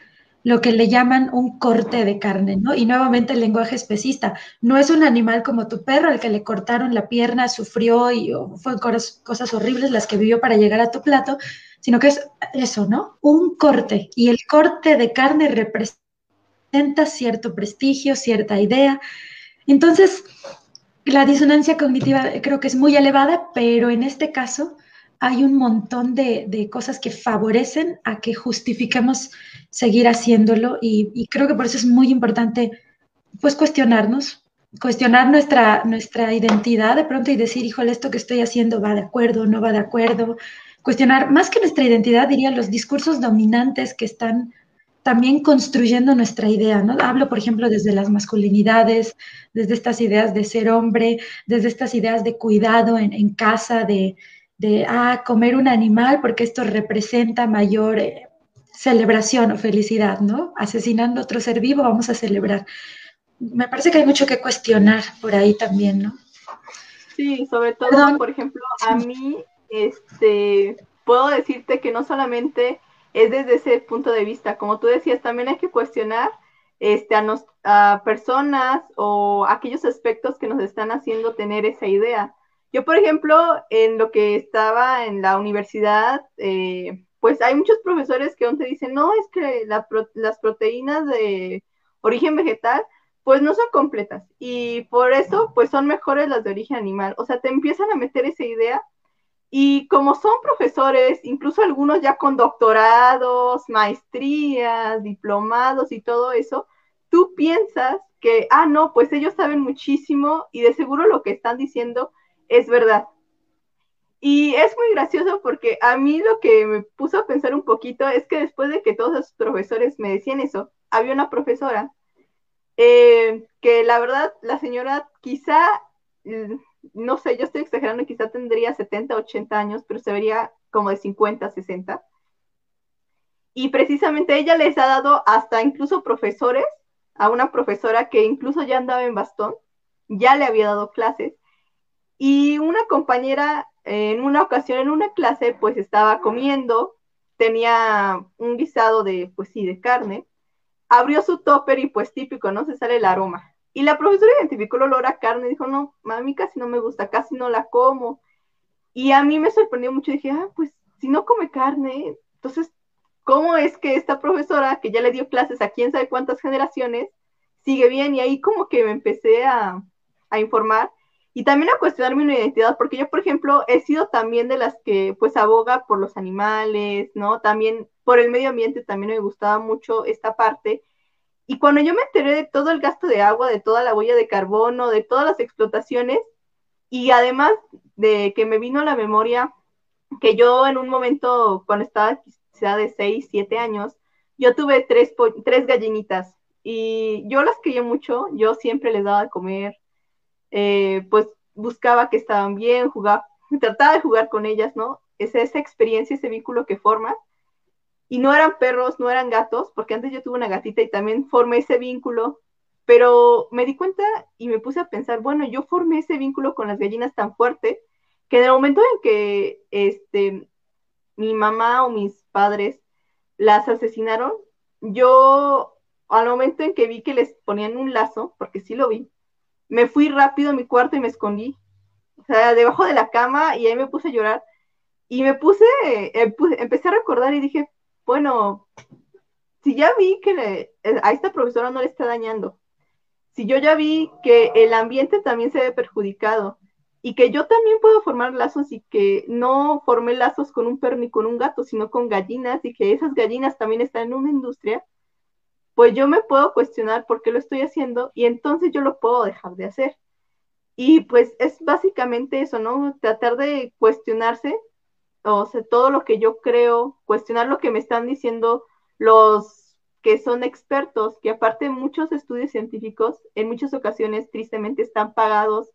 lo que le llaman un corte de carne, ¿no? Y nuevamente el lenguaje especista. No es un animal como tu perro al que le cortaron la pierna, sufrió y fue cosas horribles las que vivió para llegar a tu plato, sino que es eso, ¿no? Un corte. Y el corte de carne representa cierto prestigio, cierta idea. Entonces, la disonancia cognitiva creo que es muy elevada, pero en este caso hay un montón de, cosas que favorecen a que justifiquemos seguir haciéndolo y, creo que por eso es muy importante pues cuestionarnos, cuestionar nuestra, nuestra identidad de pronto y decir, híjole, esto que estoy haciendo va de acuerdo, no va de acuerdo, cuestionar más que nuestra identidad, diría los discursos dominantes que están también construyendo nuestra idea, ¿no? Hablo, por ejemplo, desde las masculinidades, desde estas ideas de ser hombre, desde estas ideas de cuidado en casa, de, de, ah, comer un animal porque esto representa mayor eh, celebración o felicidad, ¿no? Asesinando otro ser vivo, vamos a celebrar. Me parece que hay mucho que cuestionar por ahí también, ¿no? Sí, sobre todo, por ejemplo, a mí, este, puedo decirte que no solamente es desde ese punto de vista, como tú decías, también hay que cuestionar este, a, a personas o aquellos aspectos que nos están haciendo tener esa idea. Yo, por ejemplo, en lo que estaba en la universidad, eh, pues hay muchos profesores que aún te dicen, no, es que las proteínas de origen vegetal, pues no son completas. Y por eso, pues son mejores las de origen animal. O sea, te empiezan a meter esa idea. Y como son profesores, incluso algunos ya con doctorados, maestrías, diplomados y todo eso, tú piensas que, ah, no, pues ellos saben muchísimo y de seguro lo que están diciendo es verdad. Y es muy gracioso porque a mí lo que me puso a pensar un poquito es que después de que todos los profesores me decían eso, había una profesora eh, que la verdad, la señora quizá, mm, no sé, yo estoy exagerando, quizá tendría 70, 80 años, pero se vería como de 50, 60. Y precisamente ella les ha dado hasta incluso profesores, a una profesora que incluso ya andaba en bastón, ya le había dado clases, y una compañera en una ocasión en una clase pues estaba comiendo, tenía un guisado de, pues sí, de carne, abrió su topper y pues típico, ¿no? Se sale el aroma. Y la profesora identificó el olor a carne y dijo, no, mami casi no me gusta, casi no la como. Y a mí me sorprendió mucho, dije, ah, pues si no come carne, entonces, ¿cómo es que esta profesora, que ya le dio clases a quién sabe cuántas generaciones, sigue bien? Y ahí como que me empecé a, a informar y también a cuestionar mi identidad, porque yo, por ejemplo, he sido también de las que pues aboga por los animales, ¿no? También por el medio ambiente también me gustaba mucho esta parte. Y cuando yo me enteré de todo el gasto de agua, de toda la huella de carbono, de todas las explotaciones, y además de que me vino a la memoria que yo en un momento, cuando estaba quizá de 6, 7 años, yo tuve tres, tres gallinitas y yo las quería mucho, yo siempre les daba de comer, eh, pues buscaba que estaban bien, jugaba, trataba de jugar con ellas, ¿no? Es esa experiencia, ese vínculo que forma. Y no eran perros, no eran gatos, porque antes yo tuve una gatita y también formé ese vínculo, pero me di cuenta y me puse a pensar, bueno, yo formé ese vínculo con las gallinas tan fuerte que en el momento en que este, mi mamá o mis padres las asesinaron, yo al momento en que vi que les ponían un lazo, porque sí lo vi, me fui rápido a mi cuarto y me escondí. O sea, debajo de la cama y ahí me puse a llorar. Y me puse, eh, empecé a recordar y dije, bueno, si ya vi que eh, a esta profesora no le está dañando, si yo ya vi que el ambiente también se ve perjudicado y que yo también puedo formar lazos y que no formé lazos con un perro ni con un gato, sino con gallinas y que esas gallinas también están en una industria, pues yo me puedo cuestionar por qué lo estoy haciendo y entonces yo lo puedo dejar de hacer. Y pues es básicamente eso, ¿no? Tratar de cuestionarse, o sea, todo lo que yo creo, cuestionar lo que me están diciendo los que son expertos, que aparte muchos estudios científicos en muchas ocasiones tristemente están pagados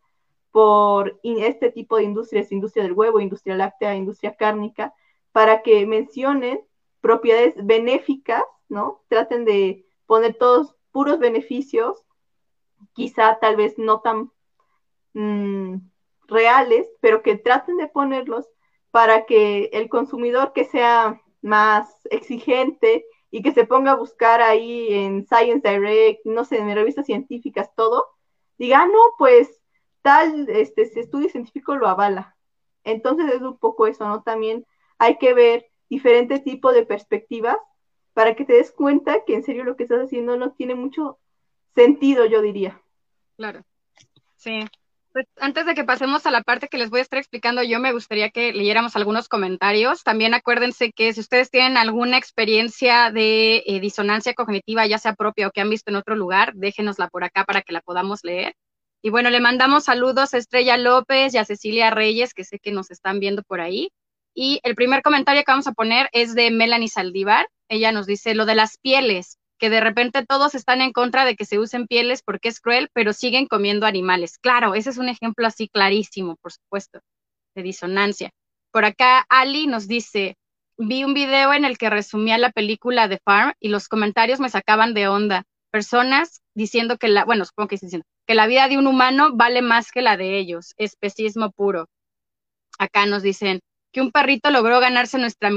por este tipo de industrias, industria del huevo, industria láctea, industria cárnica, para que mencionen propiedades benéficas, ¿no? Traten de poner todos puros beneficios, quizá tal vez no tan mm, reales, pero que traten de ponerlos para que el consumidor que sea más exigente y que se ponga a buscar ahí en Science Direct, no sé, en revistas científicas, todo, diga, ah, no, pues tal este, estudio científico lo avala. Entonces es un poco eso, ¿no? También hay que ver diferentes tipos de perspectivas para que te des cuenta que en serio lo que estás haciendo no tiene mucho sentido, yo diría. Claro. Sí, pues antes de que pasemos a la parte que les voy a estar explicando, yo me gustaría que leyéramos algunos comentarios. También acuérdense que si ustedes tienen alguna experiencia de eh, disonancia cognitiva, ya sea propia o que han visto en otro lugar, déjenosla por acá para que la podamos leer. Y bueno, le mandamos saludos a Estrella López y a Cecilia Reyes, que sé que nos están viendo por ahí. Y el primer comentario que vamos a poner es de Melanie Saldívar. Ella nos dice lo de las pieles que de repente todos están en contra de que se usen pieles porque es cruel, pero siguen comiendo animales. Claro, ese es un ejemplo así clarísimo, por supuesto, de disonancia. Por acá, Ali nos dice, vi un video en el que resumía la película The Farm y los comentarios me sacaban de onda. Personas diciendo que la, bueno, supongo que diciendo, que la vida de un humano vale más que la de ellos, especismo puro. Acá nos dicen que un perrito logró ganarse nuestra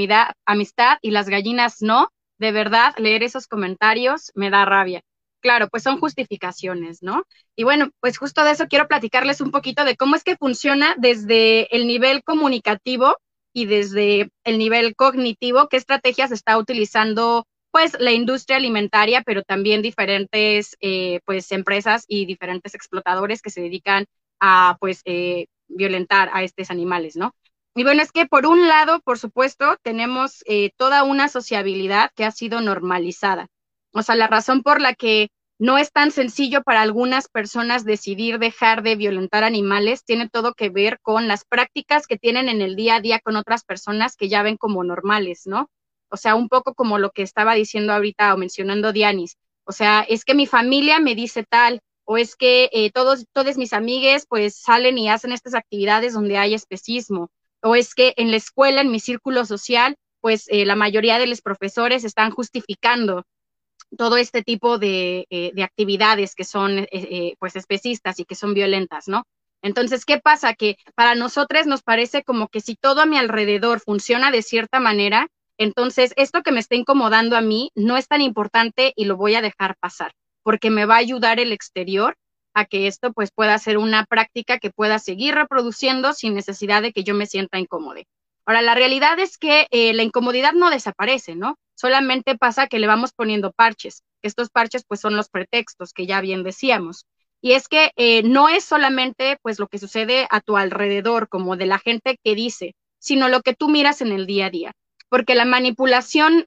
amistad y las gallinas no, de verdad, leer esos comentarios me da rabia. Claro, pues son justificaciones, ¿no? Y bueno, pues justo de eso quiero platicarles un poquito de cómo es que funciona desde el nivel comunicativo y desde el nivel cognitivo, qué estrategias está utilizando pues la industria alimentaria, pero también diferentes eh, pues empresas y diferentes explotadores que se dedican a pues eh, violentar a estos animales, ¿no? Y bueno, es que por un lado, por supuesto, tenemos eh, toda una sociabilidad que ha sido normalizada. O sea, la razón por la que no es tan sencillo para algunas personas decidir dejar de violentar animales tiene todo que ver con las prácticas que tienen en el día a día con otras personas que ya ven como normales, ¿no? O sea, un poco como lo que estaba diciendo ahorita o mencionando Dianis. O sea, es que mi familia me dice tal, o es que eh, todos, todas mis amigues pues salen y hacen estas actividades donde hay especismo, o es que en la escuela, en mi círculo social, pues eh, la mayoría de los profesores están justificando todo este tipo de, eh, actividades que son eh, pues especistas y que son violentas, ¿no? Entonces, ¿qué pasa? Que para nosotros nos parece como que si todo a mi alrededor funciona de cierta manera, entonces esto que me está incomodando a mí no es tan importante y lo voy a dejar pasar, porque me va a ayudar el exterior a que esto pues pueda ser una práctica que pueda seguir reproduciendo sin necesidad de que yo me sienta incómodo. Ahora, la realidad es que eh, la incomodidad no desaparece, ¿no? Solamente pasa que le vamos poniendo parches. Estos parches pues son los pretextos que ya bien decíamos. Y es que eh, no es solamente pues lo que sucede a tu alrededor, como de la gente que dice, sino lo que tú miras en el día a día. Porque la manipulación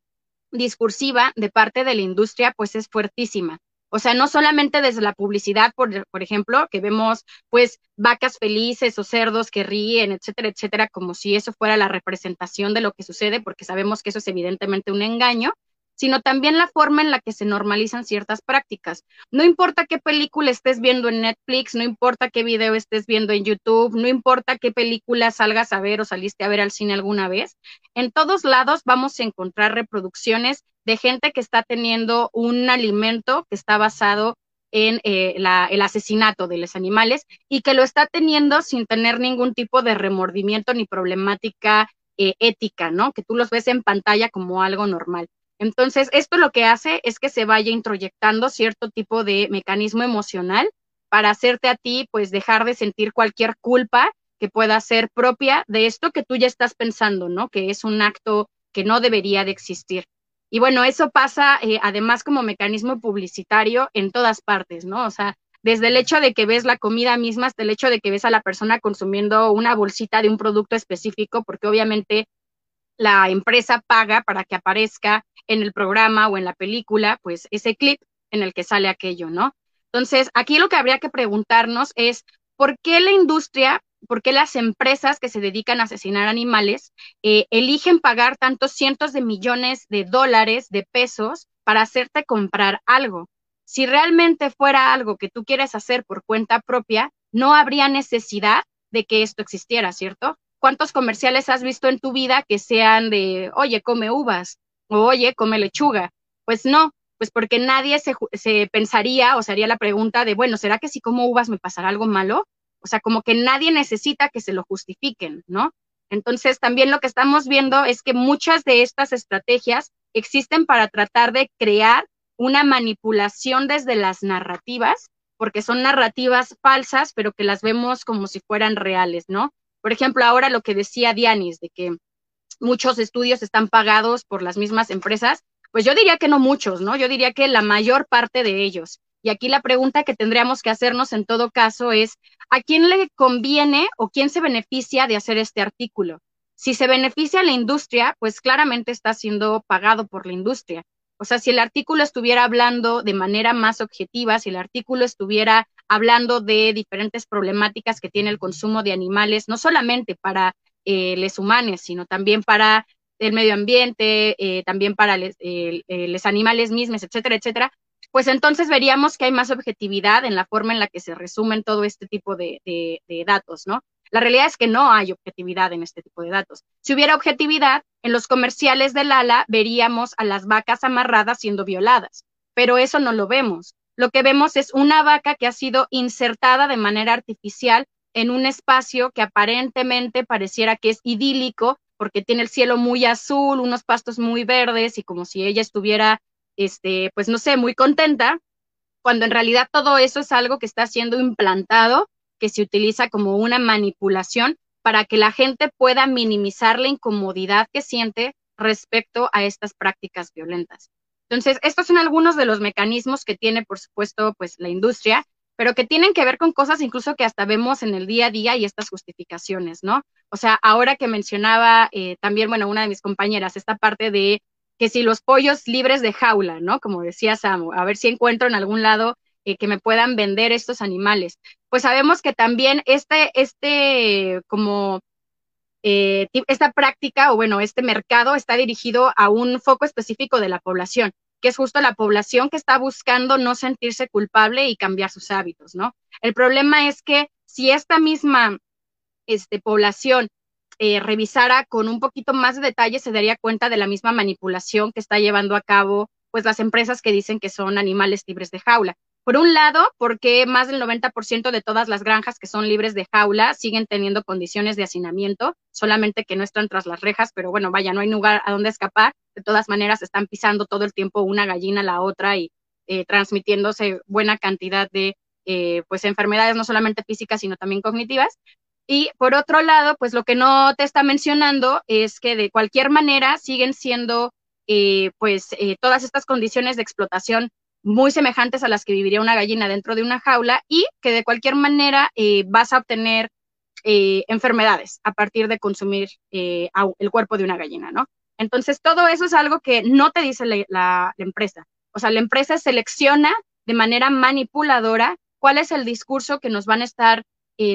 discursiva de parte de la industria pues es fuertísima. O sea, no solamente desde la publicidad, por, por, ejemplo, que vemos pues vacas felices o cerdos que ríen, etcétera, etcétera, como si eso fuera la representación de lo que sucede, porque sabemos que eso es evidentemente un engaño, sino también la forma en la que se normalizan ciertas prácticas. No importa qué película estés viendo en Netflix, no importa qué video estés viendo en YouTube, no importa qué película salgas a ver o saliste a ver al cine alguna vez, en todos lados vamos a encontrar reproducciones de gente que está teniendo un alimento que está basado en eh, el asesinato de los animales y que lo está teniendo sin tener ningún tipo de remordimiento ni problemática eh, ética, ¿no? Que tú los ves en pantalla como algo normal. Entonces, esto lo que hace es que se vaya introyectando cierto tipo de mecanismo emocional para hacerte a ti, pues, dejar de sentir cualquier culpa que pueda ser propia de esto que tú ya estás pensando, ¿no? Que es un acto que no debería de existir. Y bueno, eso pasa eh, además como mecanismo publicitario en todas partes, ¿no? O sea, desde el hecho de que ves la comida misma hasta el hecho de que ves a la persona consumiendo una bolsita de un producto específico, porque obviamente la empresa paga para que aparezca en el programa o en la película, pues ese clip en el que sale aquello, ¿no? Entonces, aquí lo que habría que preguntarnos es, ¿por qué la industria por qué las empresas que se dedican a asesinar animales eh, eligen pagar tantos cientos de millones de dólares, de pesos, para hacerte comprar algo. Si realmente fuera algo que tú quieres hacer por cuenta propia, no habría necesidad de que esto existiera, ¿cierto? ¿Cuántos comerciales has visto en tu vida que sean de, oye, come uvas o oye, come lechuga? Pues no, pues porque nadie se, se pensaría o se haría la pregunta de, bueno, ¿será que si como uvas me pasará algo malo? O sea, como que nadie necesita que se lo justifiquen, ¿no? Entonces, también lo que estamos viendo es que muchas de estas estrategias existen para tratar de crear una manipulación desde las narrativas, porque son narrativas falsas, pero que las vemos como si fueran reales, ¿no? Por ejemplo, ahora lo que decía Dianis, de que muchos estudios están pagados por las mismas empresas, pues yo diría que no muchos, ¿no? Yo diría que la mayor parte de ellos. Y aquí la pregunta que tendríamos que hacernos en todo caso es, ¿a quién le conviene o quién se beneficia de hacer este artículo? Si se beneficia a la industria, pues claramente está siendo pagado por la industria. O sea, si el artículo estuviera hablando de manera más objetiva, si el artículo estuviera hablando de diferentes problemáticas que tiene el consumo de animales, no solamente para eh, los humanos, sino también para el medio ambiente, eh, también para los eh, animales mismos, etcétera, etcétera, pues entonces veríamos que hay más objetividad en la forma en la que se resumen todo este tipo de, datos, ¿no? La realidad es que no hay objetividad en este tipo de datos. Si hubiera objetividad, en los comerciales del ala veríamos a las vacas amarradas siendo violadas, pero eso no lo vemos. Lo que vemos es una vaca que ha sido insertada de manera artificial en un espacio que aparentemente pareciera que es idílico porque tiene el cielo muy azul, unos pastos muy verdes y como si ella estuviera este, pues no sé, muy contenta, cuando en realidad todo eso es algo que está siendo implantado, que se utiliza como una manipulación para que la gente pueda minimizar la incomodidad que siente respecto a estas prácticas violentas. Entonces, estos son algunos de los mecanismos que tiene, por supuesto, pues la industria, pero que tienen que ver con cosas incluso que hasta vemos en el día a día y estas justificaciones, ¿no? O sea, ahora que mencionaba eh, también, bueno, una de mis compañeras, esta parte de que si los pollos libres de jaula, ¿no? Como decía Samu, a ver si encuentro en algún lado eh, que me puedan vender estos animales. Pues sabemos que también este, este, como, eh, esta práctica o bueno, este mercado está dirigido a un foco específico de la población, que es justo la población que está buscando no sentirse culpable y cambiar sus hábitos, ¿no? El problema es que si esta misma este, población eh, revisara con un poquito más de detalle, se daría cuenta de la misma manipulación que está llevando a cabo pues las empresas que dicen que son animales libres de jaula. Por un lado, porque más del 90% de todas las granjas que son libres de jaula siguen teniendo condiciones de hacinamiento, solamente que no están tras las rejas, pero bueno, vaya, no hay lugar a dónde escapar. De todas maneras, están pisando todo el tiempo una gallina a la otra y eh, transmitiéndose buena cantidad de eh, pues enfermedades no solamente físicas, sino también cognitivas. Y por otro lado, pues lo que no te está mencionando es que de cualquier manera siguen siendo eh, pues eh, todas estas condiciones de explotación muy semejantes a las que viviría una gallina dentro de una jaula y que de cualquier manera eh, vas a obtener enfermedades a partir de consumir el cuerpo de una gallina, ¿no? Entonces, todo eso es algo que no te dice la, la empresa. O sea, la empresa selecciona de manera manipuladora cuál es el discurso que nos van a estar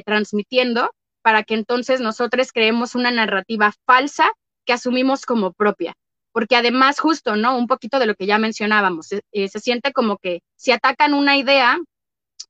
transmitiendo para que entonces nosotros creemos una narrativa falsa que asumimos como propia. Porque además, justo, ¿no? Un poquito de lo que ya mencionábamos, eh, se siente como que si atacan una idea,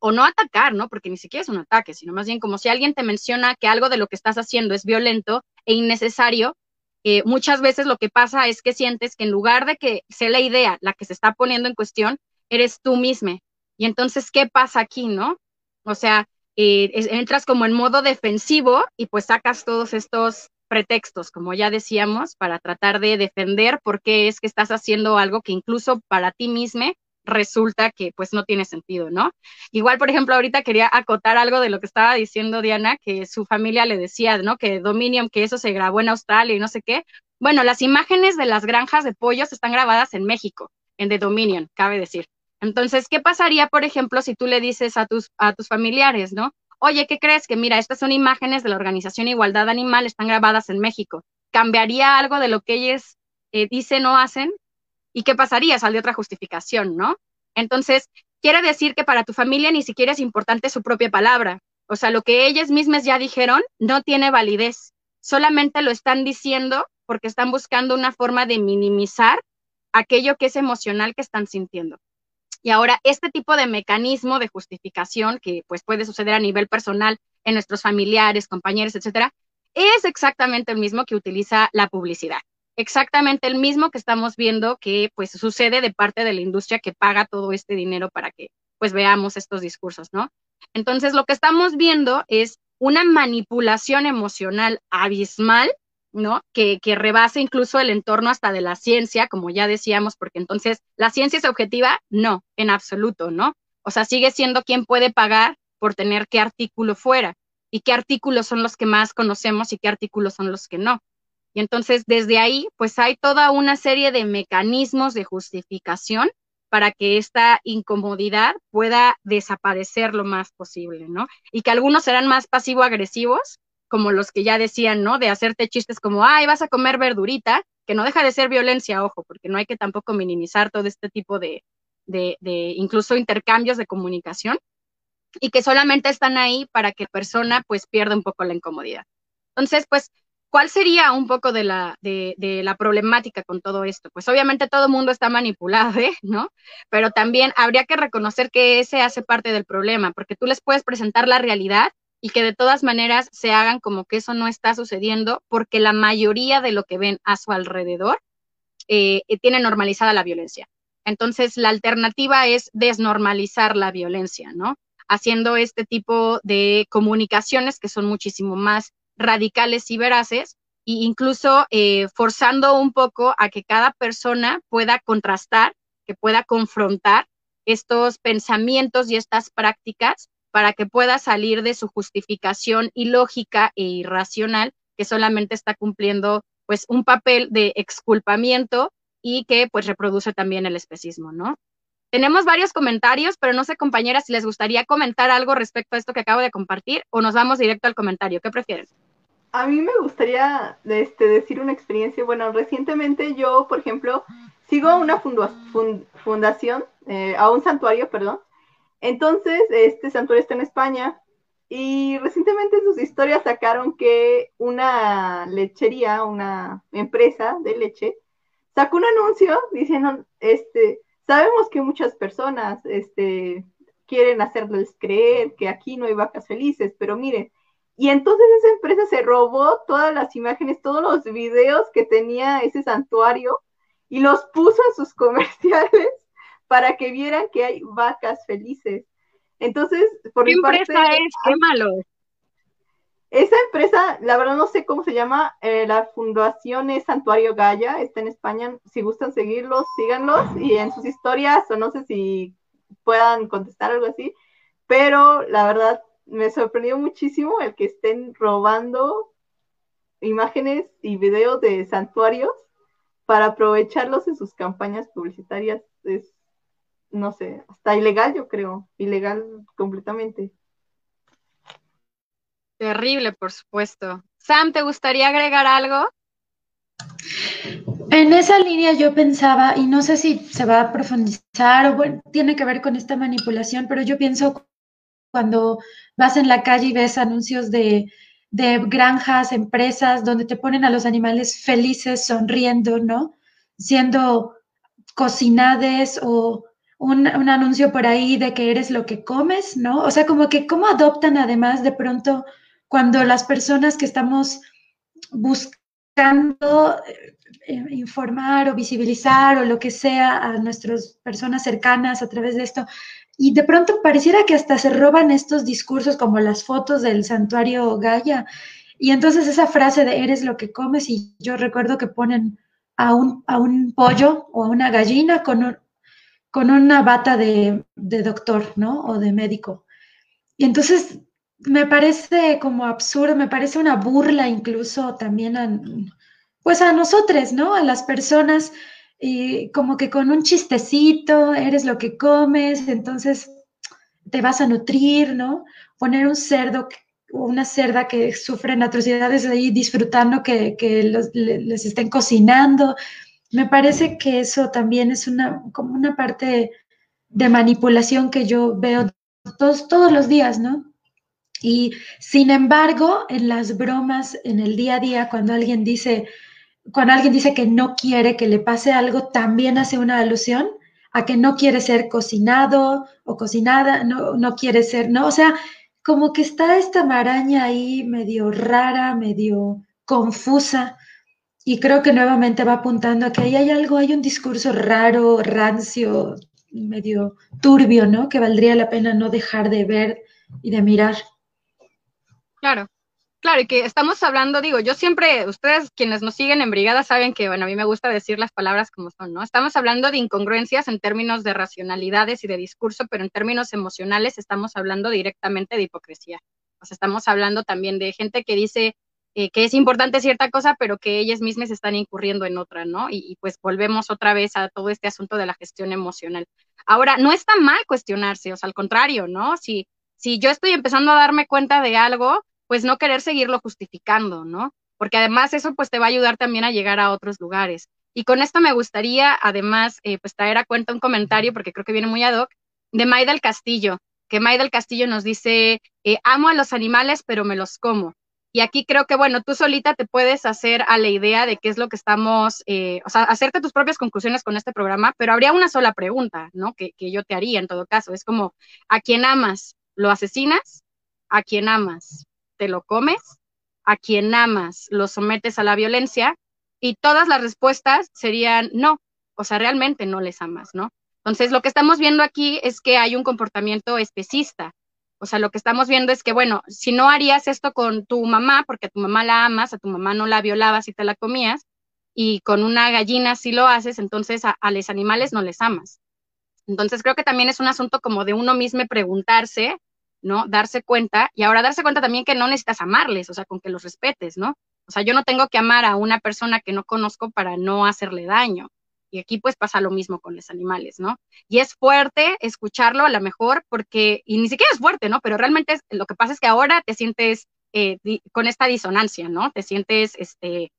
o no atacar, ¿no? Porque ni siquiera es un ataque, sino más bien como si alguien te menciona que algo de lo que estás haciendo es violento e innecesario, eh, muchas veces lo que pasa es que sientes que en lugar de que sea la idea la que se está poniendo en cuestión, eres tú misma. Y entonces, ¿qué pasa aquí, no? O sea, eh, entras como en modo defensivo y pues sacas todos estos pretextos, como ya decíamos, para tratar de defender por qué es que estás haciendo algo que incluso para ti mismo resulta que pues no tiene sentido, ¿no? Igual, por ejemplo, ahorita quería acotar algo de lo que estaba diciendo Diana, que su familia le decía, ¿no? Que Dominion, que eso se grabó en Australia y no sé qué. Bueno, las imágenes de las granjas de pollos están grabadas en México, en The Dominion, cabe decir. Entonces, ¿qué pasaría, por ejemplo, si tú le dices a tus, a tus familiares, ¿no? Oye, ¿qué crees? Que mira, estas son imágenes de la Organización Igualdad Animal, están grabadas en México. ¿Cambiaría algo de lo que ellos eh, dicen o hacen? ¿Y qué pasaría? Sale otra justificación, ¿no? Entonces, quiere decir que para tu familia ni siquiera es importante su propia palabra. O sea, lo que ellas mismas ya dijeron no tiene validez. Solamente lo están diciendo porque están buscando una forma de minimizar aquello que es emocional que están sintiendo. Y ahora, este tipo de mecanismo de justificación que pues puede suceder a nivel personal en nuestros familiares, compañeros, etcétera, es exactamente el mismo que utiliza la publicidad. Exactamente el mismo que estamos viendo que pues sucede de parte de la industria que paga todo este dinero para que pues veamos estos discursos, ¿no? Entonces, lo que estamos viendo es una manipulación emocional abismal ¿no? Que, que rebase incluso el entorno hasta de la ciencia, como ya decíamos, porque entonces la ciencia es objetiva, no, en absoluto, ¿no? O sea, sigue siendo quien puede pagar por tener qué artículo fuera y qué artículos son los que más conocemos y qué artículos son los que no. Y entonces desde ahí, pues hay toda una serie de mecanismos de justificación para que esta incomodidad pueda desaparecer lo más posible, ¿no? Y que algunos serán más pasivo-agresivos como los que ya decían, ¿no? De hacerte chistes como, ay, vas a comer verdurita, que no deja de ser violencia, ojo, porque no hay que tampoco minimizar todo este tipo de, de, de incluso intercambios de comunicación y que solamente están ahí para que persona pues pierda un poco la incomodidad. Entonces, pues, ¿cuál sería un poco de la, de, de la problemática con todo esto? Pues obviamente todo el mundo está manipulado, ¿eh? ¿no? Pero también habría que reconocer que ese hace parte del problema, porque tú les puedes presentar la realidad y que de todas maneras se hagan como que eso no está sucediendo porque la mayoría de lo que ven a su alrededor eh, eh, tiene normalizada la violencia. Entonces, la alternativa es desnormalizar la violencia, ¿no? Haciendo este tipo de comunicaciones que son muchísimo más radicales y veraces e incluso eh, forzando un poco a que cada persona pueda contrastar, que pueda confrontar estos pensamientos y estas prácticas para que pueda salir de su justificación ilógica e irracional que solamente está cumpliendo pues un papel de exculpamiento y que pues reproduce también el especismo, ¿no? Tenemos varios comentarios, pero no sé, compañeras, si les gustaría comentar algo respecto a esto que acabo de compartir o nos vamos directo al comentario. ¿Qué prefieren? A mí me gustaría este, decir una experiencia. Bueno, recientemente yo, por ejemplo, sigo una fundación, eh, a un santuario, perdón, entonces, este santuario está en España y recientemente en sus historias sacaron que una lechería, una empresa de leche, sacó un anuncio diciendo, este, sabemos que muchas personas, este, quieren hacerles creer que aquí no hay vacas felices, pero miren, y entonces esa empresa se robó todas las imágenes, todos los videos que tenía ese santuario y los puso en sus comerciales para que vieran que hay vacas felices. Entonces, por ¿Qué empresa es? ¡Qué malo! Esa empresa, la verdad no sé cómo se llama, eh, la fundación es Santuario Gaya, está en España. Si gustan seguirlos, síganlos y en sus historias, o no sé si puedan contestar algo así, pero la verdad me sorprendió muchísimo el que estén robando imágenes y videos de santuarios para aprovecharlos en sus campañas publicitarias. Es no sé, hasta ilegal yo creo, ilegal completamente. Terrible, por supuesto. Sam, ¿te gustaría agregar algo? En esa línea yo pensaba, y no sé si se va a profundizar o bueno, tiene que ver con esta manipulación, pero yo pienso cuando vas en la calle y ves anuncios de, de granjas, empresas, donde te ponen a los animales felices, sonriendo, ¿no? Siendo cocinados o un, anuncio por ahí de que eres lo que comes, ¿no? O sea, como que cómo adoptan además de pronto cuando las personas que estamos buscando eh, eh, informar o visibilizar o lo que sea a nuestras personas cercanas a través de esto. Y de pronto pareciera que hasta se roban estos discursos como las fotos del santuario Gaia. Y entonces esa frase de eres lo que comes y yo recuerdo que ponen a un, a un pollo o a una gallina con con una bata de, doctor, ¿no? O de médico. Y entonces me parece como absurdo, me parece una burla incluso también a, pues a nosotros, ¿no? A las personas, y como que con un chistecito, eres lo que comes, entonces te vas a nutrir, ¿no? Poner un cerdo o una cerda que sufren atrocidades ahí disfrutando que, les estén cocinando. Me parece que eso también es una, como una parte de manipulación que yo veo todos, todos los días, ¿no? Y sin embargo, en las bromas, en el día a día, cuando alguien dice, cuando alguien dice que no quiere que le pase algo, también hace una alusión a que no quiere ser cocinado o cocinada, no, no quiere ser, no, o sea, como que está esta maraña ahí medio rara, medio confusa. Y creo que nuevamente va apuntando a que ahí hay algo, hay un discurso raro, rancio, medio turbio, ¿no? Que valdría la pena no dejar de ver y de mirar. Claro, claro, y que estamos hablando, digo, yo siempre, ustedes quienes nos siguen en Brigada saben que, bueno, a mí me gusta decir las palabras como son, ¿no? Estamos hablando de incongruencias en términos de racionalidades y de discurso, pero en términos emocionales estamos hablando directamente de hipocresía. Sea, estamos hablando también de gente que dice eh, que es importante cierta cosa, pero que ellas mismas están incurriendo en otra, ¿no? Y, pues volvemos otra vez a todo este asunto de la gestión emocional. Ahora, no está mal cuestionarse, o sea, al contrario, ¿no? Si, si yo estoy empezando a darme cuenta de algo, pues no querer seguirlo justificando, ¿no? Porque además eso pues te va a ayudar también a llegar a otros lugares. Y con esto me gustaría además eh, pues traer a cuenta un comentario, porque creo que viene muy ad hoc, de Maida del Castillo, que Maida del Castillo nos dice, eh, amo a los animales, pero me los como. Y aquí creo que, bueno, tú solita te puedes hacer a la idea de qué es lo que estamos, eh, o sea, hacerte tus propias conclusiones con este programa, pero habría una sola pregunta, ¿no? Que, que yo te haría en todo caso. Es como, ¿a quién amas? ¿Lo asesinas? ¿A quién amas? ¿Te lo comes? ¿A quién amas? ¿Lo sometes a la violencia? Y todas las respuestas serían no, o sea, realmente no les amas, ¿no? Entonces, lo que estamos viendo aquí es que hay un comportamiento especista, o sea, lo que estamos viendo es que, bueno, si no harías esto con tu mamá, porque a tu mamá la amas, a tu mamá no la violabas y te la comías, y con una gallina sí lo haces, entonces a, los animales no les amas. Entonces creo que también es un asunto como de uno mismo preguntarse, ¿no? Darse cuenta, y ahora darse cuenta también que no necesitas amarles, o sea, con que los respetes, ¿no? O sea, yo no tengo que amar a una persona que no conozco para no hacerle daño. Y aquí pues pasa lo mismo con los animales, ¿no? Y es fuerte escucharlo a lo mejor porque, y ni siquiera es fuerte, ¿no? Pero realmente lo que pasa es que ahora te sientes eh, con esta disonancia, ¿no? Te sientes este,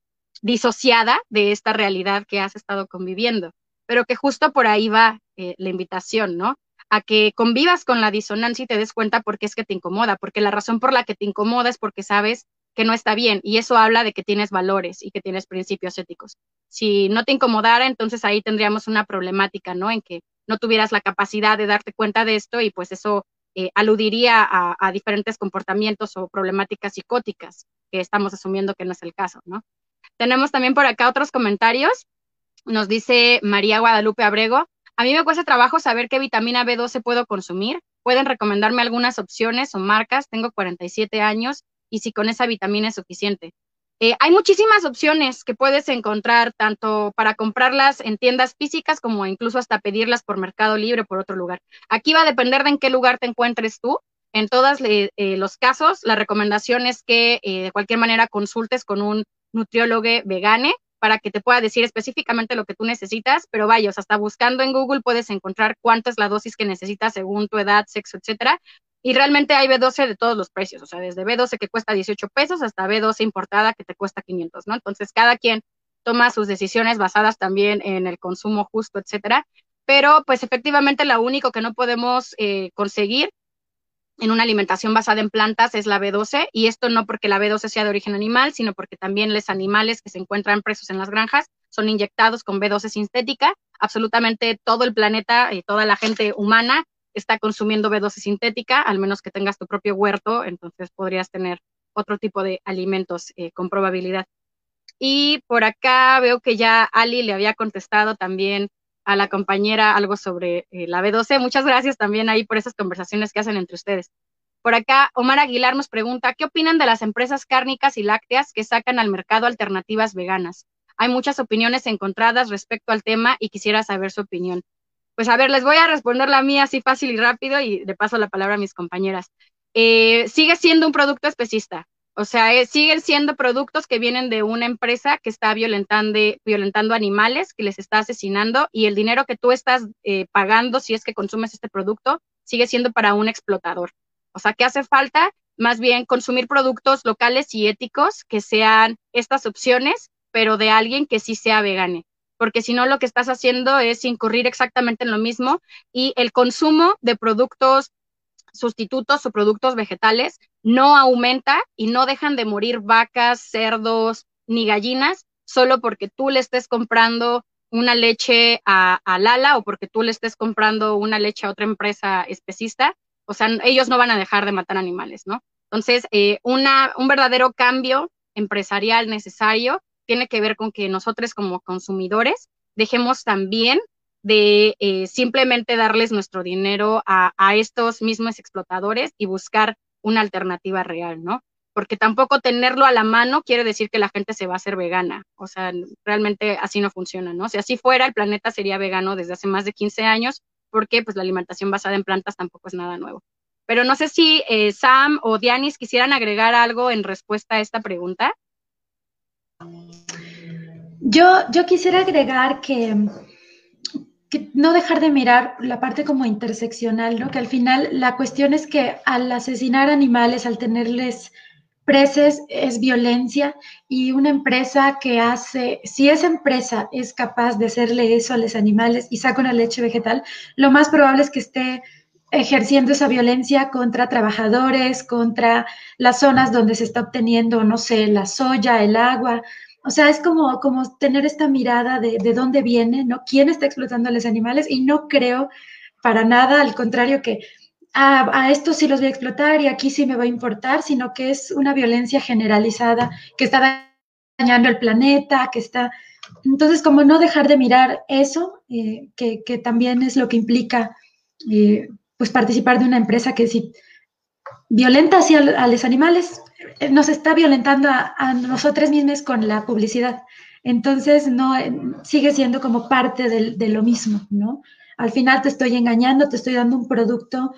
disociada de esta realidad que has estado conviviendo. Pero que justo por ahí va eh, la invitación, ¿no? A que convivas con la disonancia y te des cuenta por qué es que te incomoda, porque la razón por la que te incomoda es porque sabes que no está bien y eso habla de que tienes valores y que tienes principios éticos. Si no te incomodara, entonces ahí tendríamos una problemática, ¿no? En que no tuvieras la capacidad de darte cuenta de esto y pues eso eh, aludiría a, diferentes comportamientos o problemáticas psicóticas que estamos asumiendo que no es el caso, ¿no? Tenemos también por acá otros comentarios. Nos dice María Guadalupe Abrego, a mí me cuesta trabajo saber qué vitamina B12 puedo consumir. Pueden recomendarme algunas opciones o marcas. Tengo 47 años y si con esa vitamina es suficiente. Eh, hay muchísimas opciones que puedes encontrar, tanto para comprarlas en tiendas físicas como incluso hasta pedirlas por Mercado Libre por otro lugar. Aquí va a depender de en qué lugar te encuentres tú. En todos eh, los casos, la recomendación es que eh, de cualquier manera consultes con un nutriólogo vegane para que te pueda decir específicamente lo que tú necesitas, pero vaya, hasta buscando en Google puedes encontrar cuánta es la dosis que necesitas según tu edad, sexo, etcétera, y realmente hay B12 de todos los precios, o sea, desde B12 que cuesta 18 pesos hasta B12 importada que te cuesta 500, ¿no? Entonces, cada quien toma sus decisiones basadas también en el consumo justo, etcétera. Pero, pues, efectivamente, lo único que no podemos eh, conseguir en una alimentación basada en plantas es la B12, y esto no porque la B12 sea de origen animal, sino porque también los animales que se encuentran presos en las granjas son inyectados con B12 sintética. Absolutamente todo el planeta y toda la gente humana está consumiendo B12 sintética, al menos que tengas tu propio huerto, entonces podrías tener otro tipo de alimentos eh, con probabilidad. Y por acá veo que ya Ali le había contestado también a la compañera algo sobre eh, la B12. Muchas gracias también ahí por esas conversaciones que hacen entre ustedes. Por acá, Omar Aguilar nos pregunta, ¿qué opinan de las empresas cárnicas y lácteas que sacan al mercado alternativas veganas? Hay muchas opiniones encontradas respecto al tema y quisiera saber su opinión. Pues a ver, les voy a responder la mía así fácil y rápido y le paso la palabra a mis compañeras. Eh, sigue siendo un producto especista, o sea, eh, siguen siendo productos que vienen de una empresa que está violentando, violentando animales, que les está asesinando y el dinero que tú estás eh, pagando si es que consumes este producto sigue siendo para un explotador. O sea, ¿qué hace falta? Más bien consumir productos locales y éticos que sean estas opciones, pero de alguien que sí sea vegane porque si no lo que estás haciendo es incurrir exactamente en lo mismo y el consumo de productos sustitutos o productos vegetales no aumenta y no dejan de morir vacas, cerdos ni gallinas solo porque tú le estés comprando una leche a, Lala o porque tú le estés comprando una leche a otra empresa especista, o sea, ellos no van a dejar de matar animales, ¿no? Entonces, eh, una, un verdadero cambio empresarial necesario tiene que ver con que nosotros como consumidores dejemos también de eh, simplemente darles nuestro dinero a, estos mismos explotadores y buscar una alternativa real, ¿no? Porque tampoco tenerlo a la mano quiere decir que la gente se va a hacer vegana. O sea, realmente así no funciona, ¿no? Si así fuera, el planeta sería vegano desde hace más de 15 años, porque pues la alimentación basada en plantas tampoco es nada nuevo. Pero no sé si eh, Sam o Dianis quisieran agregar algo en respuesta a esta pregunta. Yo, yo quisiera agregar que no dejar de mirar la parte como interseccional, ¿no? Que al final la cuestión es que al asesinar animales, al tenerles preses, es violencia y una empresa que hace, si esa empresa es capaz de hacerle eso a los animales y saca una leche vegetal, lo más probable es que esté ejerciendo esa violencia contra trabajadores, contra las zonas donde se está obteniendo, no sé, la soya, el agua, o sea, es como, como tener esta mirada de, de dónde viene, ¿no? ¿Quién está explotando a los animales? Y no creo para nada, al contrario, que a, a estos sí los voy a explotar y aquí sí me va a importar, sino que es una violencia generalizada que está dañando el planeta, que está... Entonces, como no dejar de mirar eso, eh, que, que, también es lo que implica, eh, pues, participar de una empresa que si violenta hacia a los animales, eh, nos está violentando a, a nosotros mismos con la publicidad. Entonces, no, eh, sigue siendo como parte de, de, lo mismo, ¿no? Al final te estoy engañando, te estoy dando un producto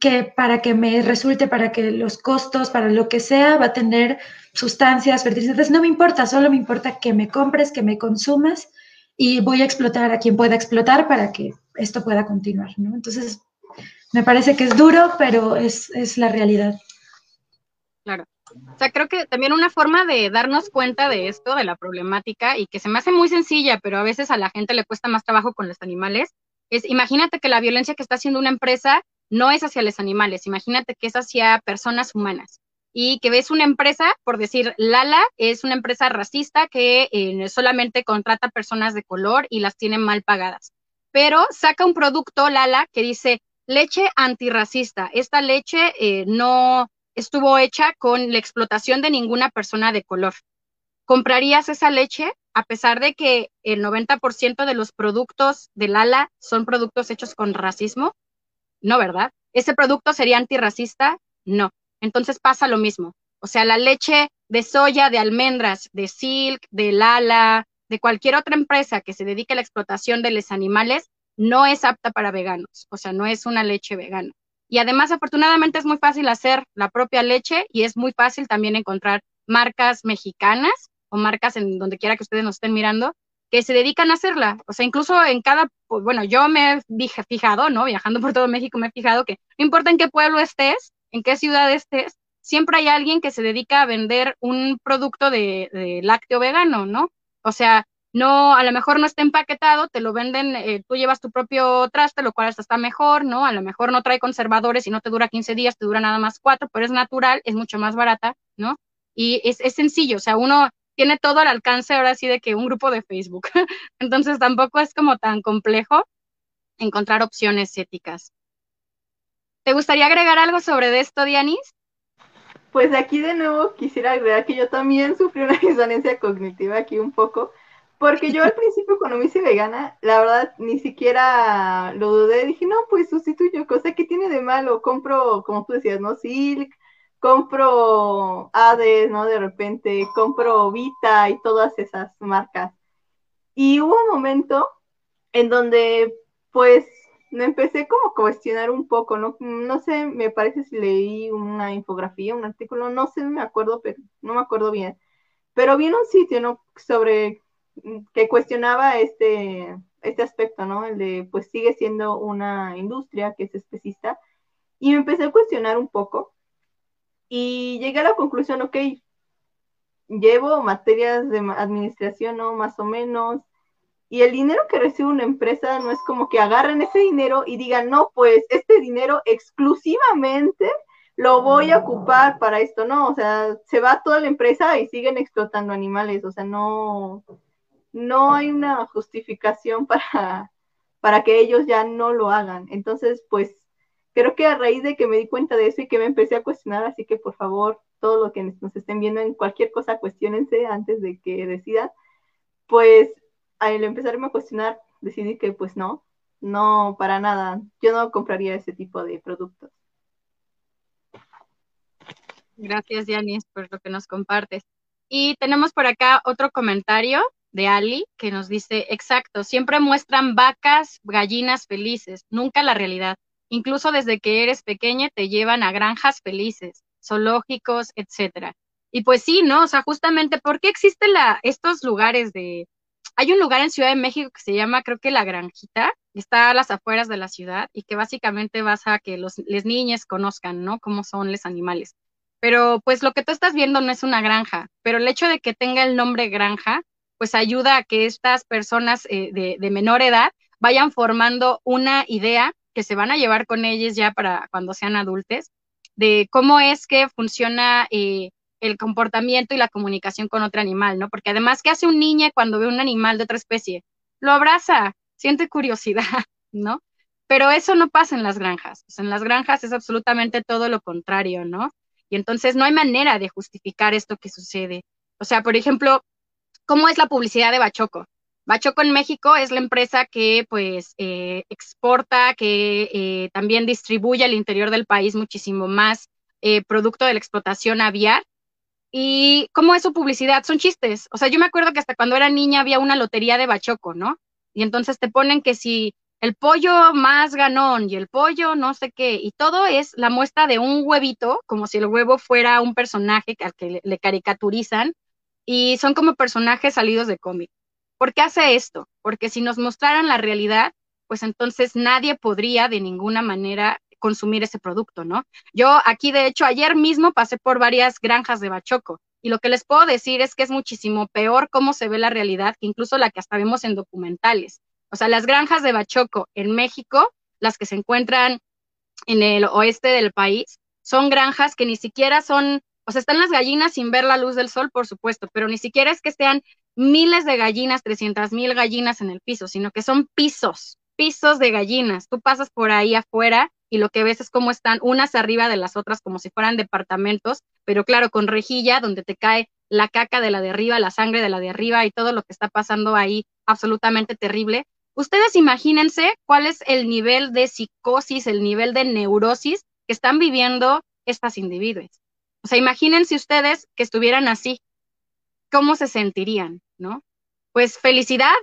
que para que me resulte, para que los costos, para lo que sea, va a tener sustancias, fertilizantes. No me importa, solo me importa que me compres, que me consumas y voy a explotar a quien pueda explotar para que esto pueda continuar, ¿no? Entonces, me parece que es duro, pero es, es la realidad. Claro. O sea, creo que también una forma de darnos cuenta de esto, de la problemática, y que se me hace muy sencilla, pero a veces a la gente le cuesta más trabajo con los animales, es imagínate que la violencia que está haciendo una empresa no es hacia los animales, imagínate que es hacia personas humanas. Y que ves una empresa, por decir, Lala es una empresa racista que eh, solamente contrata personas de color y las tiene mal pagadas. Pero saca un producto, Lala, que dice leche antirracista. Esta leche eh, no, estuvo hecha con la explotación de ninguna persona de color. ¿Comprarías esa leche a pesar de que el 90% de los productos del ala son productos hechos con racismo? No, ¿verdad? ¿Ese producto sería antirracista? No. Entonces pasa lo mismo. O sea, la leche de soya, de almendras, de silk, de lala, de cualquier otra empresa que se dedique a la explotación de los animales, no es apta para veganos. O sea, no es una leche vegana. Y además, afortunadamente, es muy fácil hacer la propia leche y es muy fácil también encontrar marcas mexicanas o marcas en donde quiera que ustedes nos estén mirando que se dedican a hacerla. O sea, incluso en cada, bueno, yo me he fijado, ¿no? Viajando por todo México me he fijado que no importa en qué pueblo estés, en qué ciudad estés, siempre hay alguien que se dedica a vender un producto de, de lácteo vegano, ¿no? O sea, no, a lo mejor no está empaquetado, te lo venden, eh, tú llevas tu propio traste, lo cual hasta está mejor, ¿no? A lo mejor no trae conservadores y no te dura 15 días, te dura nada más cuatro, pero es natural, es mucho más barata, ¿no? Y es, es sencillo, o sea, uno tiene todo al alcance ahora sí de que un grupo de Facebook. Entonces tampoco es como tan complejo encontrar opciones éticas. ¿Te gustaría agregar algo sobre esto, Dianis? Pues aquí de nuevo quisiera agregar que yo también sufrí una disonancia cognitiva aquí un poco porque yo al principio cuando me hice vegana, la verdad ni siquiera lo dudé, dije, no, pues sustituyo, cosa que tiene de malo, compro, como tú decías, ¿no? Silk, compro Hades, ¿no? De repente, compro Vita y todas esas marcas. Y hubo un momento en donde, pues, me empecé como a cuestionar un poco, ¿no? No sé, me parece si leí una infografía, un artículo, no sé, me acuerdo, pero no me acuerdo bien. Pero vi en un sitio, ¿no? Sobre que cuestionaba este, este aspecto, ¿no? El de, pues sigue siendo una industria que es especista. Y me empecé a cuestionar un poco y llegué a la conclusión, ok, llevo materias de administración, ¿no? Más o menos. Y el dinero que recibe una empresa no es como que agarren ese dinero y digan, no, pues este dinero exclusivamente lo voy a ocupar para esto, no, o sea, se va toda la empresa y siguen explotando animales, o sea, no, no hay una justificación para, para que ellos ya no lo hagan. Entonces, pues creo que a raíz de que me di cuenta de eso y que me empecé a cuestionar, así que por favor, todo lo que nos estén viendo en cualquier cosa, cuestionense antes de que decidan, pues al empezarme a cuestionar, decidí que pues no, no, para nada, yo no compraría ese tipo de productos. Gracias, Yanis, por lo que nos compartes. Y tenemos por acá otro comentario de Ali que nos dice, exacto, siempre muestran vacas, gallinas felices, nunca la realidad. Incluso desde que eres pequeña te llevan a granjas felices, zoológicos, etcétera. Y pues sí, ¿no? O sea, justamente, ¿por qué existen la, estos lugares de... Hay un lugar en Ciudad de México que se llama, creo que La Granjita, está a las afueras de la ciudad y que básicamente vas a que los les niñas conozcan, ¿no? Cómo son los animales. Pero pues lo que tú estás viendo no es una granja, pero el hecho de que tenga el nombre granja, pues ayuda a que estas personas eh, de, menor edad vayan formando una idea que se van a llevar con ellos ya para cuando sean adultos, de cómo es que funciona eh, el comportamiento y la comunicación con otro animal, ¿no? Porque además, ¿qué hace un niño cuando ve un animal de otra especie? Lo abraza, siente curiosidad, ¿no? Pero eso no pasa en las granjas. en las granjas es absolutamente todo lo contrario, ¿no? Y entonces no hay manera de justificar esto que sucede. O sea, por ejemplo, ¿cómo es la publicidad de Bachoco? Bachoco en México es la empresa que pues eh, exporta, que eh, también distribuye al interior del país muchísimo más eh, producto de la explotación aviar. ¿Y cómo es su publicidad? Son chistes. O sea, yo me acuerdo que hasta cuando era niña había una lotería de Bachoco, ¿no? Y entonces te ponen que si el pollo más ganón y el pollo no sé qué, y todo es la muestra de un huevito, como si el huevo fuera un personaje al que le, caricaturizan, y son como personajes salidos de cómic. ¿Por qué hace esto? Porque si nos mostraran la realidad, pues entonces nadie podría de ninguna manera consumir ese producto, ¿no? Yo aquí, de hecho, ayer mismo pasé por varias granjas de bachoco y lo que les puedo decir es que es muchísimo peor cómo se ve la realidad que incluso la que hasta vemos en documentales. O sea, las granjas de bachoco en México, las que se encuentran en el oeste del país, son granjas que ni siquiera son, o sea, están las gallinas sin ver la luz del sol, por supuesto, pero ni siquiera es que sean miles de gallinas, 300 mil gallinas en el piso, sino que son pisos, pisos de gallinas. Tú pasas por ahí afuera y lo que ves es cómo están unas arriba de las otras como si fueran departamentos, pero claro, con rejilla donde te cae la caca de la de arriba, la sangre de la de arriba y todo lo que está pasando ahí absolutamente terrible. Ustedes imagínense cuál es el nivel de psicosis, el nivel de neurosis que están viviendo estas individuos. O sea, imagínense ustedes que estuvieran así, ¿cómo se sentirían? ¿No? Pues felicidad,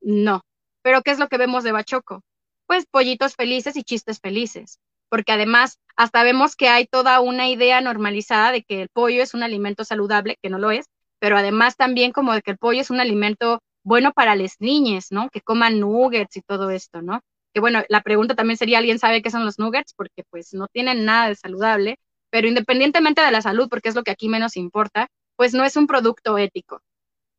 no. Pero ¿qué es lo que vemos de Bachoco? Pues pollitos felices y chistes felices, porque además hasta vemos que hay toda una idea normalizada de que el pollo es un alimento saludable, que no lo es, pero además también como de que el pollo es un alimento bueno para las niñas, ¿no? Que coman nuggets y todo esto, ¿no? Que bueno, la pregunta también sería, ¿alguien sabe qué son los nuggets? Porque pues no tienen nada de saludable, pero independientemente de la salud, porque es lo que aquí menos importa, pues no es un producto ético.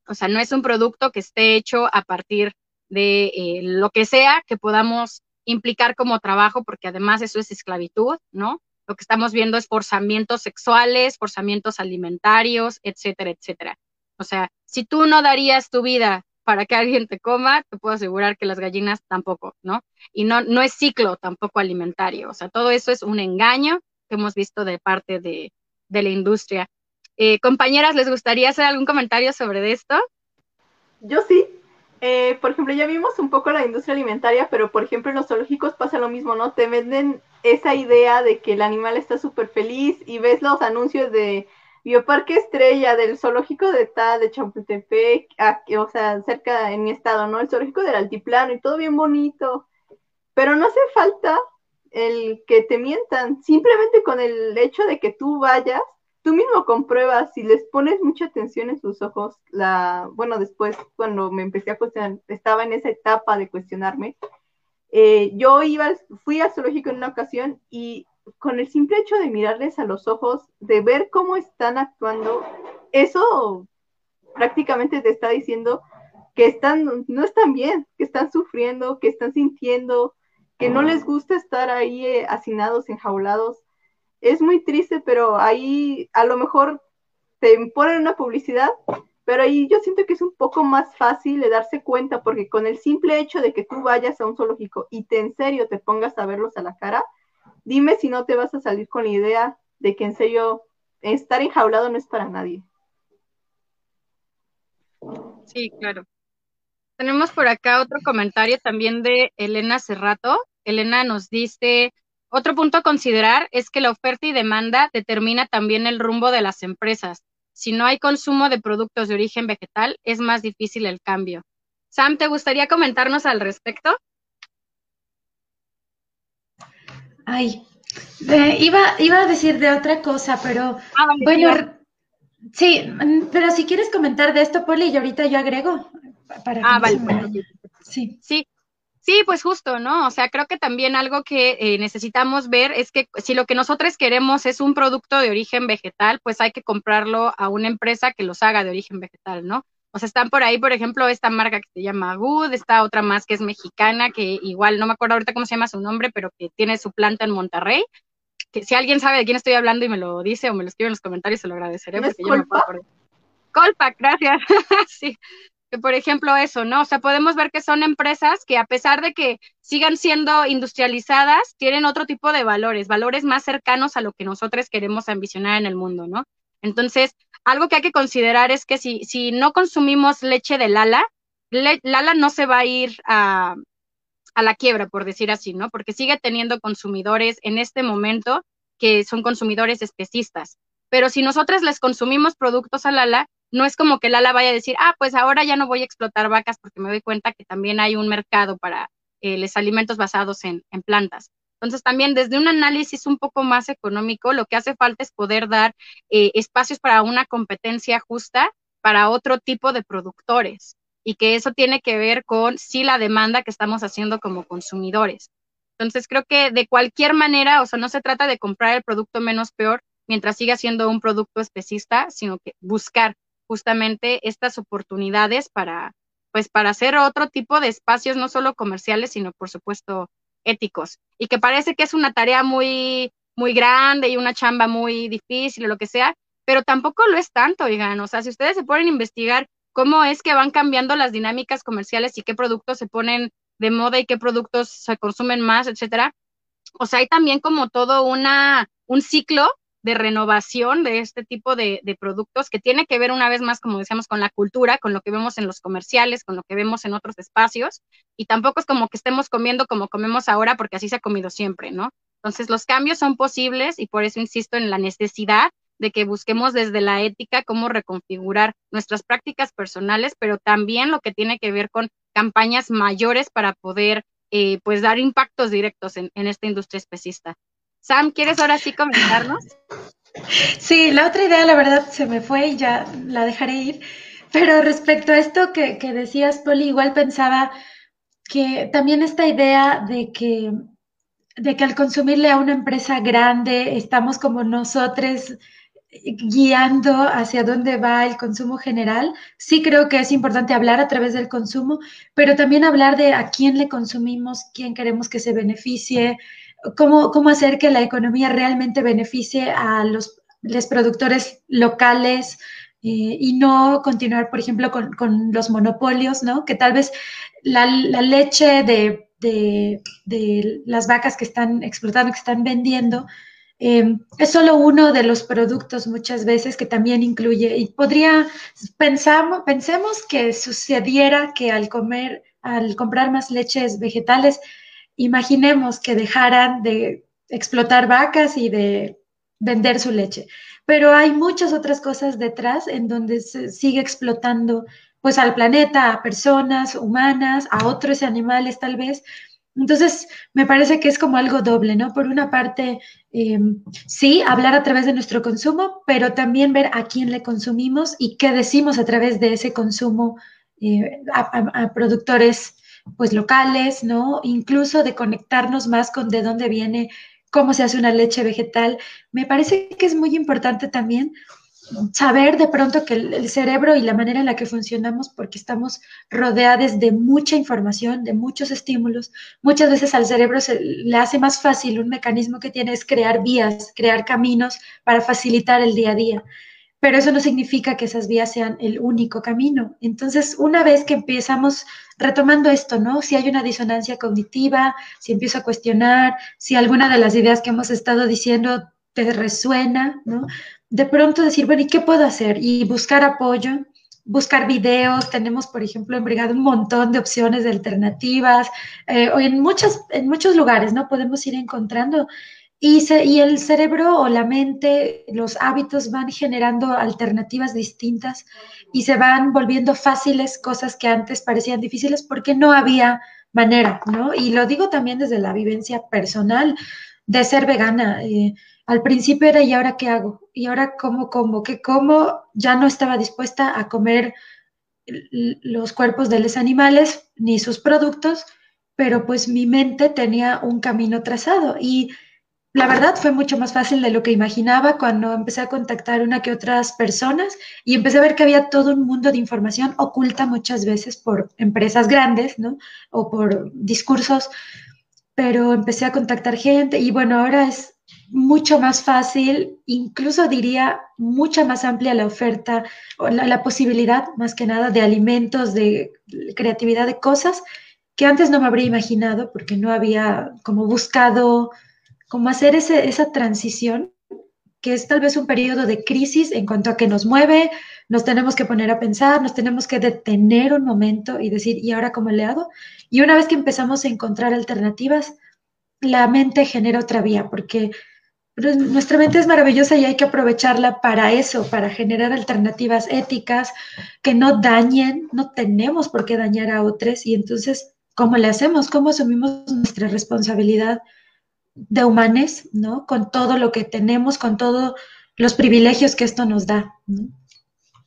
O sea, no es un producto que esté hecho a partir de eh, lo que sea que podamos implicar como trabajo, porque además eso es esclavitud, ¿no? Lo que estamos viendo es forzamientos sexuales, forzamientos alimentarios, etcétera, etcétera. O sea, si tú no darías tu vida para que alguien te coma, te puedo asegurar que las gallinas tampoco, ¿no? Y no, no es ciclo tampoco alimentario. O sea, todo eso es un engaño que hemos visto de parte de, de la industria. Eh, compañeras, ¿les gustaría hacer algún comentario sobre esto? Yo sí. Eh, por ejemplo, ya vimos un poco la industria alimentaria, pero por ejemplo en los zoológicos pasa lo mismo, ¿no? Te venden esa idea de que el animal está súper feliz y ves los anuncios de Bioparque Estrella, del zoológico de Ta, de Chapultepec, o sea, cerca en mi estado, ¿no? El zoológico del Altiplano y todo bien bonito. Pero no hace falta el que te mientan, simplemente con el hecho de que tú vayas tú mismo compruebas, si les pones mucha atención en sus ojos, la, bueno, después cuando me empecé a cuestionar, estaba en esa etapa de cuestionarme, eh, yo iba, fui al zoológico en una ocasión y con el simple hecho de mirarles a los ojos, de ver cómo están actuando, eso prácticamente te está diciendo que están, no están bien, que están sufriendo, que están sintiendo, que no les gusta estar ahí eh, hacinados, enjaulados es muy triste, pero ahí a lo mejor te ponen una publicidad pero ahí yo siento que es un poco más fácil de darse cuenta, porque con el simple hecho de que tú vayas a un zoológico y te en serio te pongas a verlos a la cara, dime si no te vas a salir con la idea de que en serio estar enjaulado no es para nadie. Sí, claro. Tenemos por acá otro comentario también de Elena Cerrato. Elena nos dice, otro punto a considerar es que la oferta y demanda determina también el rumbo de las empresas si no hay consumo de productos de origen vegetal, es más difícil el cambio. Sam, ¿te gustaría comentarnos al respecto? Ay, iba, iba a decir de otra cosa, pero ah, bueno, sí, pero si quieres comentar de esto, Poli, y ahorita yo agrego. Para ah, vale. Sí. Sí, Sí, pues justo, ¿no? O sea, creo que también algo que eh, necesitamos ver es que si lo que nosotros queremos es un producto de origen vegetal, pues hay que comprarlo a una empresa que los haga de origen vegetal, ¿no? O sea, están por ahí, por ejemplo, esta marca que se llama Good, esta otra más que es mexicana, que igual no me acuerdo ahorita cómo se llama su nombre, pero que tiene su planta en Monterrey. Que si alguien sabe de quién estoy hablando y me lo dice o me lo escribe en los comentarios, se lo agradeceré porque yo me puedo acordar. Colpac, gracias. sí, por ejemplo eso, ¿no? O sea, podemos ver que son empresas que a pesar de que sigan siendo industrializadas, tienen otro tipo de valores, valores más cercanos a lo que nosotros queremos ambicionar en el mundo, ¿no? Entonces, algo que hay que considerar es que si, si no consumimos leche de Lala, Lala no se va a ir a, a la quiebra, por decir así, ¿no? Porque sigue teniendo consumidores en este momento que son consumidores especistas. Pero si nosotros les consumimos productos a Lala, no es como que Lala vaya a decir, ah, pues ahora ya no voy a explotar vacas porque me doy cuenta que también hay un mercado para eh, los alimentos basados en, plantas. Entonces, también desde un análisis un poco más económico, lo que hace falta es poder dar eh, espacios para una competencia justa para otro tipo de productores y que eso tiene que ver con sí la demanda que estamos haciendo como consumidores. Entonces, creo que de cualquier manera, o sea, no se trata de comprar el producto menos peor mientras siga siendo un producto especista, sino que buscar justamente estas oportunidades para, pues, para hacer otro tipo de espacios, no solo comerciales, sino por supuesto éticos. Y que parece que es una tarea muy, muy grande y una chamba muy difícil o lo que sea, pero tampoco lo es tanto, oigan. O sea, si ustedes se ponen a investigar cómo es que van cambiando las dinámicas comerciales y qué productos se ponen de moda y qué productos se consumen más, etcétera. O sea, hay también como todo una, un ciclo de renovación de este tipo de, productos que tiene que ver una vez más, como decíamos, con la cultura, con lo que vemos en los comerciales, con lo que vemos en otros espacios, y tampoco es como que estemos comiendo como comemos ahora, porque así se ha comido siempre, ¿no? Entonces, los cambios son posibles y por eso insisto en la necesidad de que busquemos desde la ética cómo reconfigurar nuestras prácticas personales, pero también lo que tiene que ver con campañas mayores para poder, eh, pues, dar impactos directos en, en esta industria especista. Sam, ¿quieres ahora sí comentarnos? Sí, la otra idea, la verdad, se me fue y ya la dejaré ir. Pero respecto a esto que, decías, Poli, igual pensaba que también esta idea de que, de que al consumirle a una empresa grande, estamos como nosotros guiando hacia dónde va el consumo general. Sí creo que es importante hablar a través del consumo, pero también hablar de a quién le consumimos, quién queremos que se beneficie, cómo, cómo hacer que la economía realmente beneficie a los, productores locales eh, y no continuar, por ejemplo, con, los monopolios, ¿no? Que tal vez la, leche de, las vacas que están explotando, que están vendiendo, eh, es solo uno de los productos muchas veces que también incluye y podría, pensamos, pensemos que sucediera que al comer, al comprar más leches vegetales, imaginemos que dejaran de explotar vacas y de vender su leche. Pero hay muchas otras cosas detrás en donde se sigue explotando pues al planeta, a personas humanas, a otros animales tal vez. Entonces, me parece que es como algo doble, ¿no? Por una parte, em, sí, hablar a través de nuestro consumo, pero también ver a quién le consumimos y qué decimos a través de ese consumo eh, a productores pues locales, ¿no? Incluso de conectarnos más con de dónde viene, cómo se hace una leche vegetal. Me parece que es muy importante también saber de pronto que el, cerebro y la manera en la que funcionamos, porque estamos rodeados de mucha información, de muchos estímulos, muchas veces al cerebro se le hace más fácil un mecanismo que tiene es crear vías, crear caminos para facilitar el día a día. Pero eso no significa que esas vías sean el único camino. Entonces, una vez que empezamos retomando esto, ¿no? Si hay una disonancia cognitiva, si empiezo a cuestionar, si alguna de las ideas que hemos estado diciendo te resuena, ¿no? De pronto decir, bueno, ¿y qué puedo hacer? Y buscar apoyo, buscar videos, tenemos, por ejemplo, en Brigada un montón de opciones de alternativas, eh, o en, muchas, en muchos lugares, ¿no? Podemos ir encontrando y, el cerebro o la mente, los hábitos van generando alternativas distintas y se van volviendo fáciles cosas que antes parecían difíciles porque no había manera, ¿no? Y lo digo también desde la vivencia personal de ser vegana. Eh, al principio era, ¿y ahora qué hago? ¿Y ahora cómo como? ¿Qué como? Ya no estaba dispuesta a comer los cuerpos de los animales ni sus productos, pero pues mi mente tenía un camino trazado y la verdad fue mucho más fácil de lo que imaginaba cuando empecé a contactar una que otras personas y empecé a ver que había todo un mundo de información oculta muchas veces por empresas grandes, ¿no? O por discursos, pero empecé a contactar gente y bueno, ahora es mucho más fácil, incluso diría mucha más amplia la oferta, o la, la posibilidad más que nada de alimentos, de creatividad, de cosas que antes no me habría imaginado porque no había como buscado como hacer ese, esa transición, que es tal vez un periodo de crisis en cuanto a que nos mueve, nos tenemos que poner a pensar, nos tenemos que detener un momento y decir, ¿y ahora cómo le hago? Y una vez que empezamos a encontrar alternativas, la mente genera otra vía, porque nuestra mente es maravillosa y hay que aprovecharla para eso, para generar alternativas éticas que no dañen, no tenemos por qué dañar a otros y entonces, ¿cómo le hacemos? ¿Cómo asumimos nuestra responsabilidad de humanes, ¿no? Con todo lo que tenemos, con todos los privilegios que esto nos da.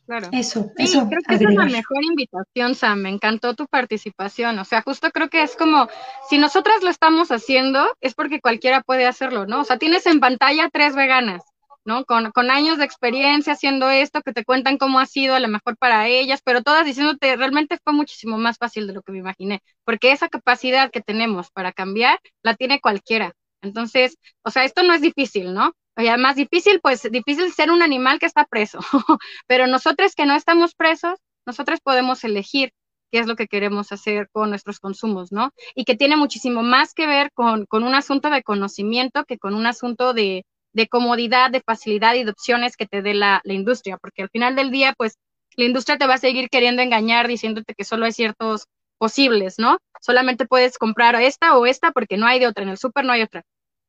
Claro. Eso, sí, eso. Creo que esa es la mejor invitación, Sam. Me encantó tu participación. O sea, justo creo que es como, si nosotras lo estamos haciendo, es porque cualquiera puede hacerlo, ¿no? O sea, tienes en pantalla tres veganas, ¿no? Con, con años de experiencia haciendo esto, que te cuentan cómo ha sido a lo mejor para ellas, pero todas diciéndote, realmente fue muchísimo más fácil de lo que me imaginé, porque esa capacidad que tenemos para cambiar, la tiene cualquiera. Entonces, o sea, esto no es difícil, ¿no? O sea, más difícil, pues difícil ser un animal que está preso, pero nosotros que no estamos presos, nosotros podemos elegir qué es lo que queremos hacer con nuestros consumos, ¿no? Y que tiene muchísimo más que ver con, con un asunto de conocimiento que con un asunto de, de, comodidad, de facilidad y de opciones que te dé la, la industria, porque al final del día, pues la industria te va a seguir queriendo engañar diciéndote que solo hay ciertos posibles, ¿no? Solamente puedes comprar esta o esta porque no hay de otra, en el súper no hay otra.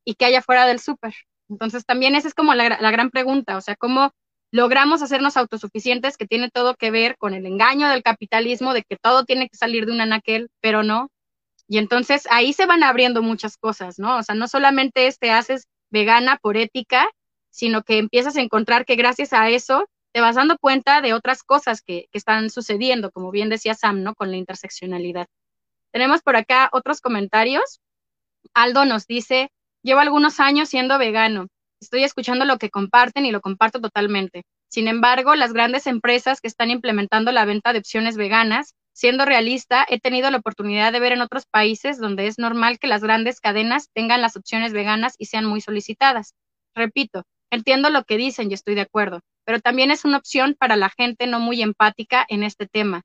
¿Y qué haya fuera del súper? Entonces también esa es como la, la gran pregunta, o sea, ¿cómo logramos hacernos autosuficientes que tiene todo que ver con el engaño del capitalismo de que todo tiene que salir de un anaquel, pero no? Y entonces ahí se van abriendo muchas cosas, ¿no? O sea, no solamente es te haces vegana por ética, sino que empiezas a encontrar que gracias a eso te vas dando cuenta de otras cosas que, que, están sucediendo, como bien decía Sam, ¿no? Con la interseccionalidad. Tenemos por acá otros comentarios. Aldo nos dice, llevo algunos años siendo vegano. Estoy escuchando lo que comparten y lo comparto totalmente. Sin embargo, las grandes empresas que están implementando la venta de opciones veganas, siendo realista, he tenido la oportunidad de ver en otros países donde es normal que las grandes cadenas tengan las opciones veganas y sean muy solicitadas. Repito, entiendo lo que dicen y estoy de acuerdo, pero también es una opción para la gente no muy empática en este tema.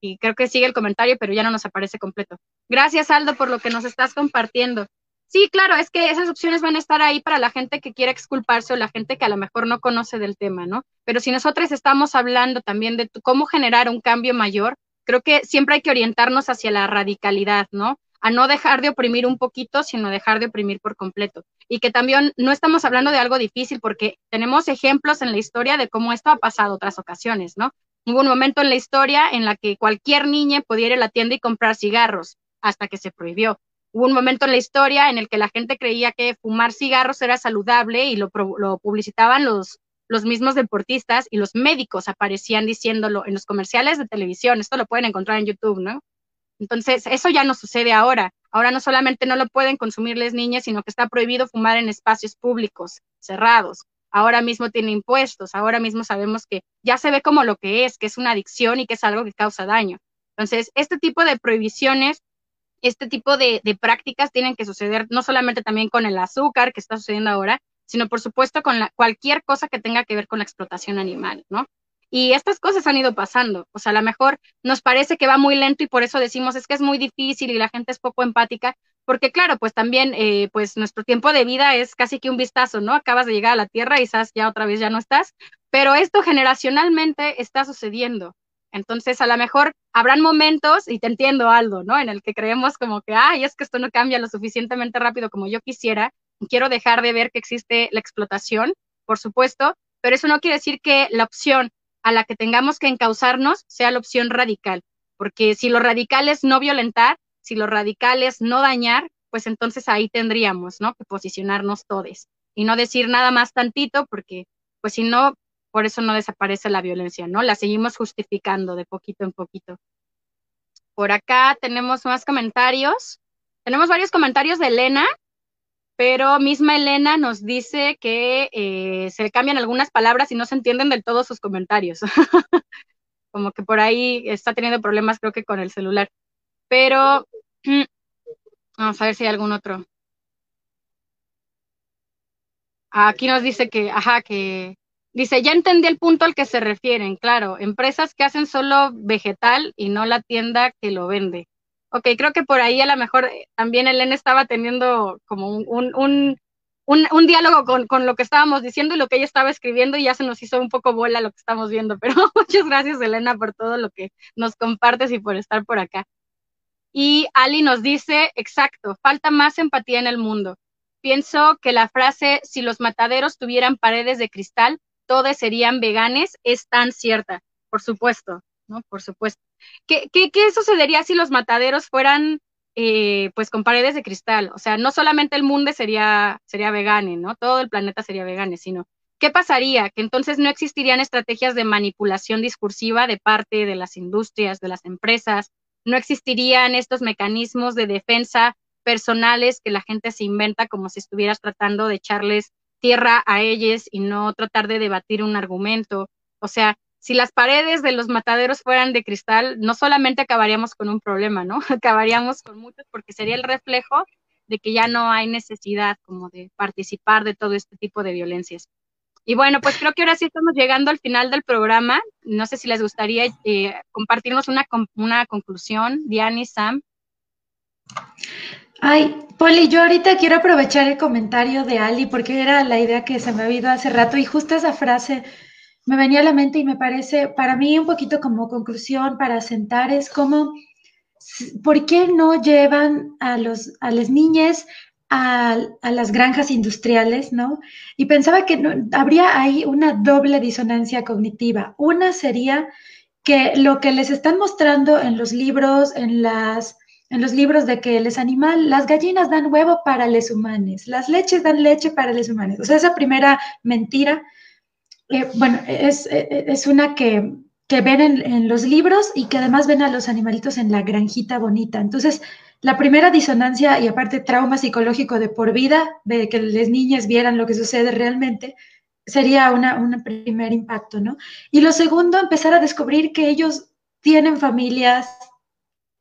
Y creo que sigue el comentario, pero ya no nos aparece completo. Gracias, Aldo, por lo que nos estás compartiendo. Sí, claro, es que esas opciones van a estar ahí para la gente que quiere exculparse o la gente que a lo mejor no conoce del tema, ¿no? Pero si nosotros estamos hablando también de cómo generar un cambio mayor, creo que siempre hay que orientarnos hacia la radicalidad, ¿no? A no dejar de oprimir un poquito, sino dejar de oprimir por completo y que también no estamos hablando de algo difícil porque tenemos ejemplos en la historia de cómo esto ha pasado otras ocasiones, ¿no? Hubo un momento en la historia en la que cualquier niña podía ir a la tienda y comprar cigarros hasta que se prohibió. Hubo un momento en la historia en el que la gente creía que fumar cigarros era saludable y lo, lo publicitaban los, los mismos deportistas y los médicos aparecían diciéndolo en los comerciales de televisión. Esto lo pueden encontrar en YouTube, ¿no? Entonces, eso ya no sucede ahora. Ahora no solamente no lo pueden consumir las niñas, sino que está prohibido fumar en espacios públicos, cerrados. Ahora mismo tiene impuestos, ahora mismo sabemos que ya se ve como lo que es, que es una adicción y que es algo que causa daño. Entonces, este tipo de prohibiciones, este tipo de, prácticas tienen que suceder no solamente también con el azúcar que está sucediendo ahora, sino por supuesto con la, cualquier cosa que tenga que ver con la explotación animal, ¿no? Y estas cosas han ido pasando. O sea, a lo mejor nos parece que va muy lento y por eso decimos es que es muy difícil y la gente es poco empática, porque claro, pues también, eh, pues nuestro tiempo de vida es casi que un vistazo, ¿no? Acabas de llegar a la Tierra y quizás ya otra vez ya no estás, pero esto generacionalmente está sucediendo. Entonces, a lo mejor habrán momentos, y te entiendo, Aldo, ¿no? En el que creemos como que, ay, es que esto no cambia lo suficientemente rápido como yo quisiera, quiero dejar de ver que existe la explotación, por supuesto, pero eso no quiere decir que la opción a la que tengamos que encauzarnos sea la opción radical, porque si lo radical es no violentar, si lo radical es no dañar, pues entonces ahí tendríamos, ¿no? Que posicionarnos todos y no decir nada más tantito, porque pues si no, por eso no desaparece la violencia, ¿no? La seguimos justificando de poquito en poquito. Por acá tenemos más comentarios. Tenemos varios comentarios de Elena, pero misma Elena nos dice que eh, se le cambian algunas palabras y no se entienden del todo sus comentarios. Como que por ahí está teniendo problemas, creo que con el celular. Pero vamos a ver si hay algún otro. Aquí nos dice que, ajá, que dice, ya entendí el punto al que se refieren, claro, empresas que hacen solo vegetal y no la tienda que lo vende. Ok, creo que por ahí a lo mejor eh, también Elena estaba teniendo como un, un, un, diálogo con, con, lo que estábamos diciendo y lo que ella estaba escribiendo y ya se nos hizo un poco bola lo que estamos viendo. Pero muchas gracias, Elena, por todo lo que nos compartes y por estar por acá. Y Ali nos dice, exacto, falta más empatía en el mundo. Pienso que la frase, si los mataderos tuvieran paredes de cristal, todos serían veganes, es tan cierta. Por supuesto, ¿no? Por supuesto. ¿Qué, qué, qué sucedería si los mataderos fueran eh, pues con paredes de cristal? O sea, no solamente el mundo sería, sería vegane, ¿no? Todo el planeta sería vegane, sino ¿qué pasaría? Que entonces no existirían estrategias de manipulación discursiva de parte de las industrias, de las empresas, no existirían estos mecanismos de defensa personales que la gente se inventa como si estuvieras tratando de echarles tierra a ellos y no tratar de debatir un argumento. O sea, si las paredes de los mataderos fueran de cristal, no solamente acabaríamos con un problema, ¿no? Acabaríamos con muchos porque sería el reflejo de que ya no hay necesidad como de participar de todo este tipo de violencias. Y bueno, pues creo que ahora sí estamos llegando al final del programa. No sé si les gustaría eh, compartirnos una, una conclusión, Diane y Sam. Ay, Poli, yo ahorita quiero aprovechar el comentario de Ali porque era la idea que se me ha ido hace rato y justo esa frase me venía a la mente y me parece para mí un poquito como conclusión para sentar es como, ¿por qué no llevan a, los, a las niñas a, las granjas industriales, ¿no? Y pensaba que habría ahí una doble disonancia cognitiva. Una sería que lo que les están mostrando en los libros, en las en los libros de que les animal, las gallinas dan huevo para los humanos, las leches dan leche para los humanos. O sea, esa primera mentira, bueno, es, es, una que, que ven en, en, los libros y que además ven a los animalitos en la granjita bonita. Entonces, la primera disonancia y aparte trauma psicológico de por vida, de que las niñas vieran lo que sucede realmente, sería un primer impacto, ¿no? Y lo segundo, empezar a descubrir que ellos tienen familias,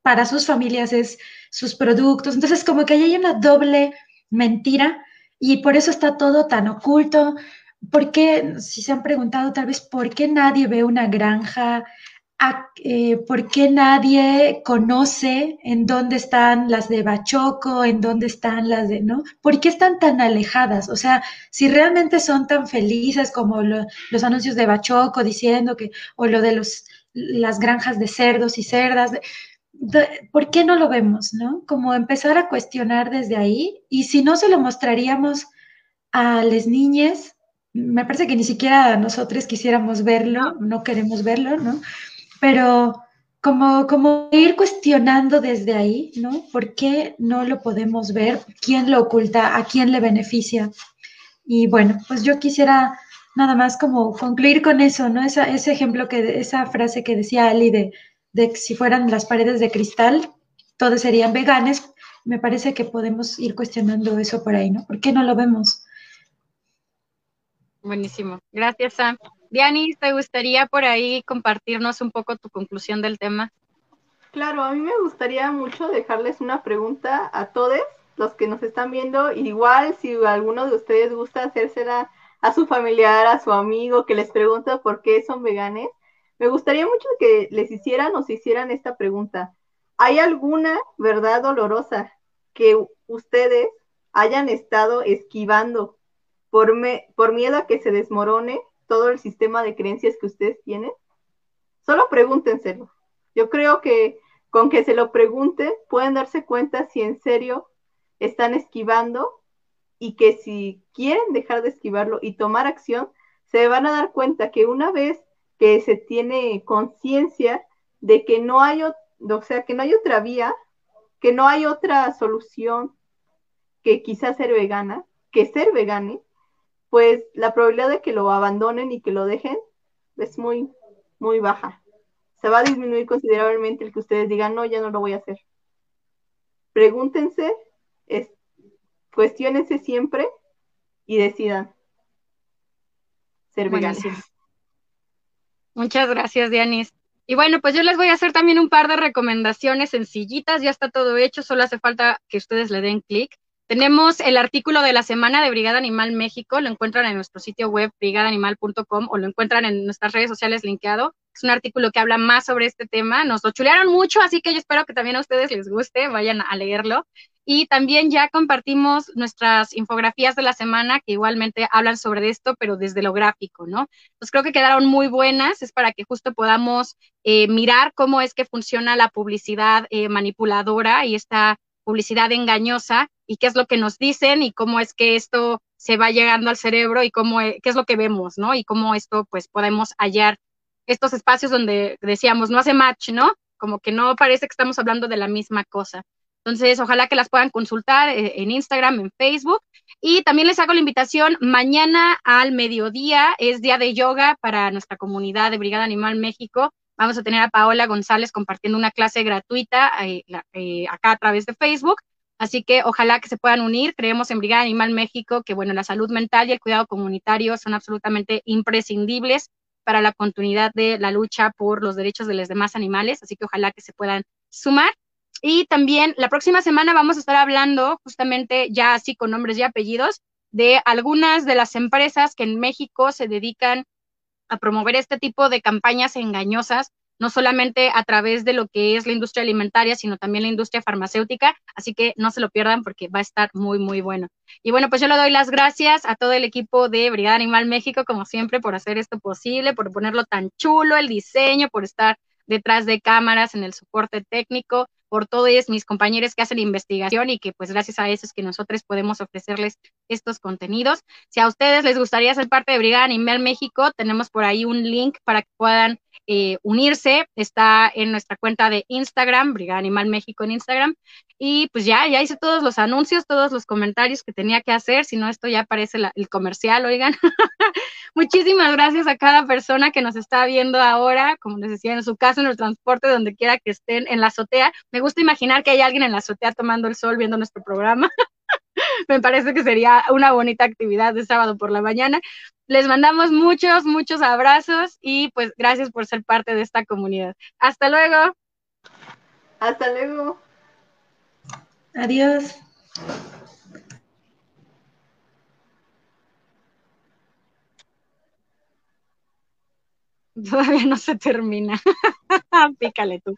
para sus familias es sus productos, entonces como que hay una doble mentira y por eso está todo tan oculto. ¿Por qué, si se han preguntado tal vez, por qué nadie ve una granja eh, por qué nadie conoce en dónde están las de Bachoco, en dónde están las de, ¿no? ¿Por qué están tan alejadas? O sea, si realmente son tan felices como los anuncios de Bachoco diciendo que, o lo de los, las granjas de cerdos y cerdas, ¿por qué no lo vemos, no? Como empezar a cuestionar desde ahí y si no se lo mostraríamos a las niñas, me parece que ni siquiera nosotros quisiéramos verlo, no queremos verlo, ¿no? pero como, como ir cuestionando desde ahí, ¿no? ¿Por qué no lo podemos ver? ¿Quién lo oculta? ¿A quién le beneficia? Y bueno, pues yo quisiera nada más como concluir con eso, ¿no? Esa, ese ejemplo, que esa frase que decía Ali de, de que si fueran las paredes de cristal, todos serían veganes, me parece que podemos ir cuestionando eso por ahí, ¿no? ¿Por qué no lo vemos? Buenísimo. Gracias, Sam. Dianis, ¿te gustaría por ahí compartirnos un poco tu conclusión del tema? Claro, a mí me gustaría mucho dejarles una pregunta a todos los que nos están viendo, igual si alguno de ustedes gusta hacérsela a su familiar, a su amigo, que les pregunta por qué son veganes, me gustaría mucho que les hicieran o se hicieran esta pregunta. ¿Hay alguna verdad dolorosa que ustedes hayan estado esquivando por, miedo a que se desmorone todo el sistema de creencias que ustedes tienen? Solo pregúntenselo. Yo creo que con que se lo pregunten pueden darse cuenta si en serio están esquivando y que si quieren dejar de esquivarlo y tomar acción, se van a dar cuenta que una vez que se tiene conciencia de que no hay, o sea, que no hay otra vía, que no hay otra solución que quizás ser vegana, que ser vegane, pues la probabilidad de que lo abandonen y que lo dejen es muy, muy baja. Se va a disminuir considerablemente el que ustedes digan, no, ya no lo voy a hacer. Pregúntense, es, cuestionense siempre y decidan ser veganos. Muchas gracias, Dianis. Y bueno, pues yo les voy a hacer también un par de recomendaciones sencillitas, ya está todo hecho, solo hace falta que ustedes le den clic. Tenemos el artículo de la semana de Brigada Animal México, lo encuentran en nuestro sitio web brigadaanimal.com o lo encuentran en nuestras redes sociales linkeado. Es un artículo que habla más sobre este tema. Nos lo chulearon mucho, así que yo espero que también a ustedes les guste, vayan a leerlo. Y también ya compartimos nuestras infografías de la semana que igualmente hablan sobre esto, pero desde lo gráfico, ¿no? Pues creo que quedaron muy buenas, es para que justo podamos eh, mirar cómo es que funciona la publicidad eh, manipuladora y esta publicidad engañosa y qué es lo que nos dicen y cómo es que esto se va llegando al cerebro y cómo, e, qué es lo que vemos, ¿no? Y cómo esto, pues, podemos hallar estos espacios donde decíamos, no hace match, ¿no? Como que no parece que estamos hablando de la misma cosa. Entonces, ojalá que las puedan consultar eh, en Instagram, en Facebook. Y también les hago la invitación, mañana al mediodía es día de yoga para nuestra comunidad de Brigada Animal México. Vamos a tener a Paola González compartiendo una clase gratuita eh, eh, acá a través de Facebook. Así que ojalá que se puedan unir. Creemos en Brigada Animal México que, bueno, la salud mental y el cuidado comunitario son absolutamente imprescindibles para la continuidad de la lucha por los derechos de los demás animales. Así que ojalá que se puedan sumar. Y también la próxima semana vamos a estar hablando justamente ya así con nombres y apellidos de algunas de las empresas que en México se dedican a promover este tipo de campañas engañosas, no solamente a través de lo que es la industria alimentaria, sino también la industria farmacéutica. Así que no se lo pierdan porque va a estar muy, muy bueno. Y bueno, pues yo le doy las gracias a todo el equipo de Brigada Animal México, como siempre, por hacer esto posible, por ponerlo tan chulo, el diseño, por estar detrás de cámaras en el soporte técnico por todos mis compañeros que hacen investigación y que pues gracias a eso es que nosotros podemos ofrecerles estos contenidos. Si a ustedes les gustaría ser parte de Brigada Animal México, tenemos por ahí un link para que puedan eh, unirse. Está en nuestra cuenta de Instagram, Brigada Animal México en Instagram. Y pues ya, ya hice todos los anuncios, todos los comentarios que tenía que hacer, si no esto ya aparece el comercial, oigan. Muchísimas gracias a cada persona que nos está viendo ahora, como les decía, en su casa, en el transporte, donde quiera que estén, en la azotea. Me gusta imaginar que hay alguien en la azotea tomando el sol viendo nuestro programa. Me parece que sería una bonita actividad de sábado por la mañana. Les mandamos muchos, muchos abrazos y pues gracias por ser parte de esta comunidad. Hasta luego. Hasta luego. Adiós. Todavía no se termina. Pícale tú.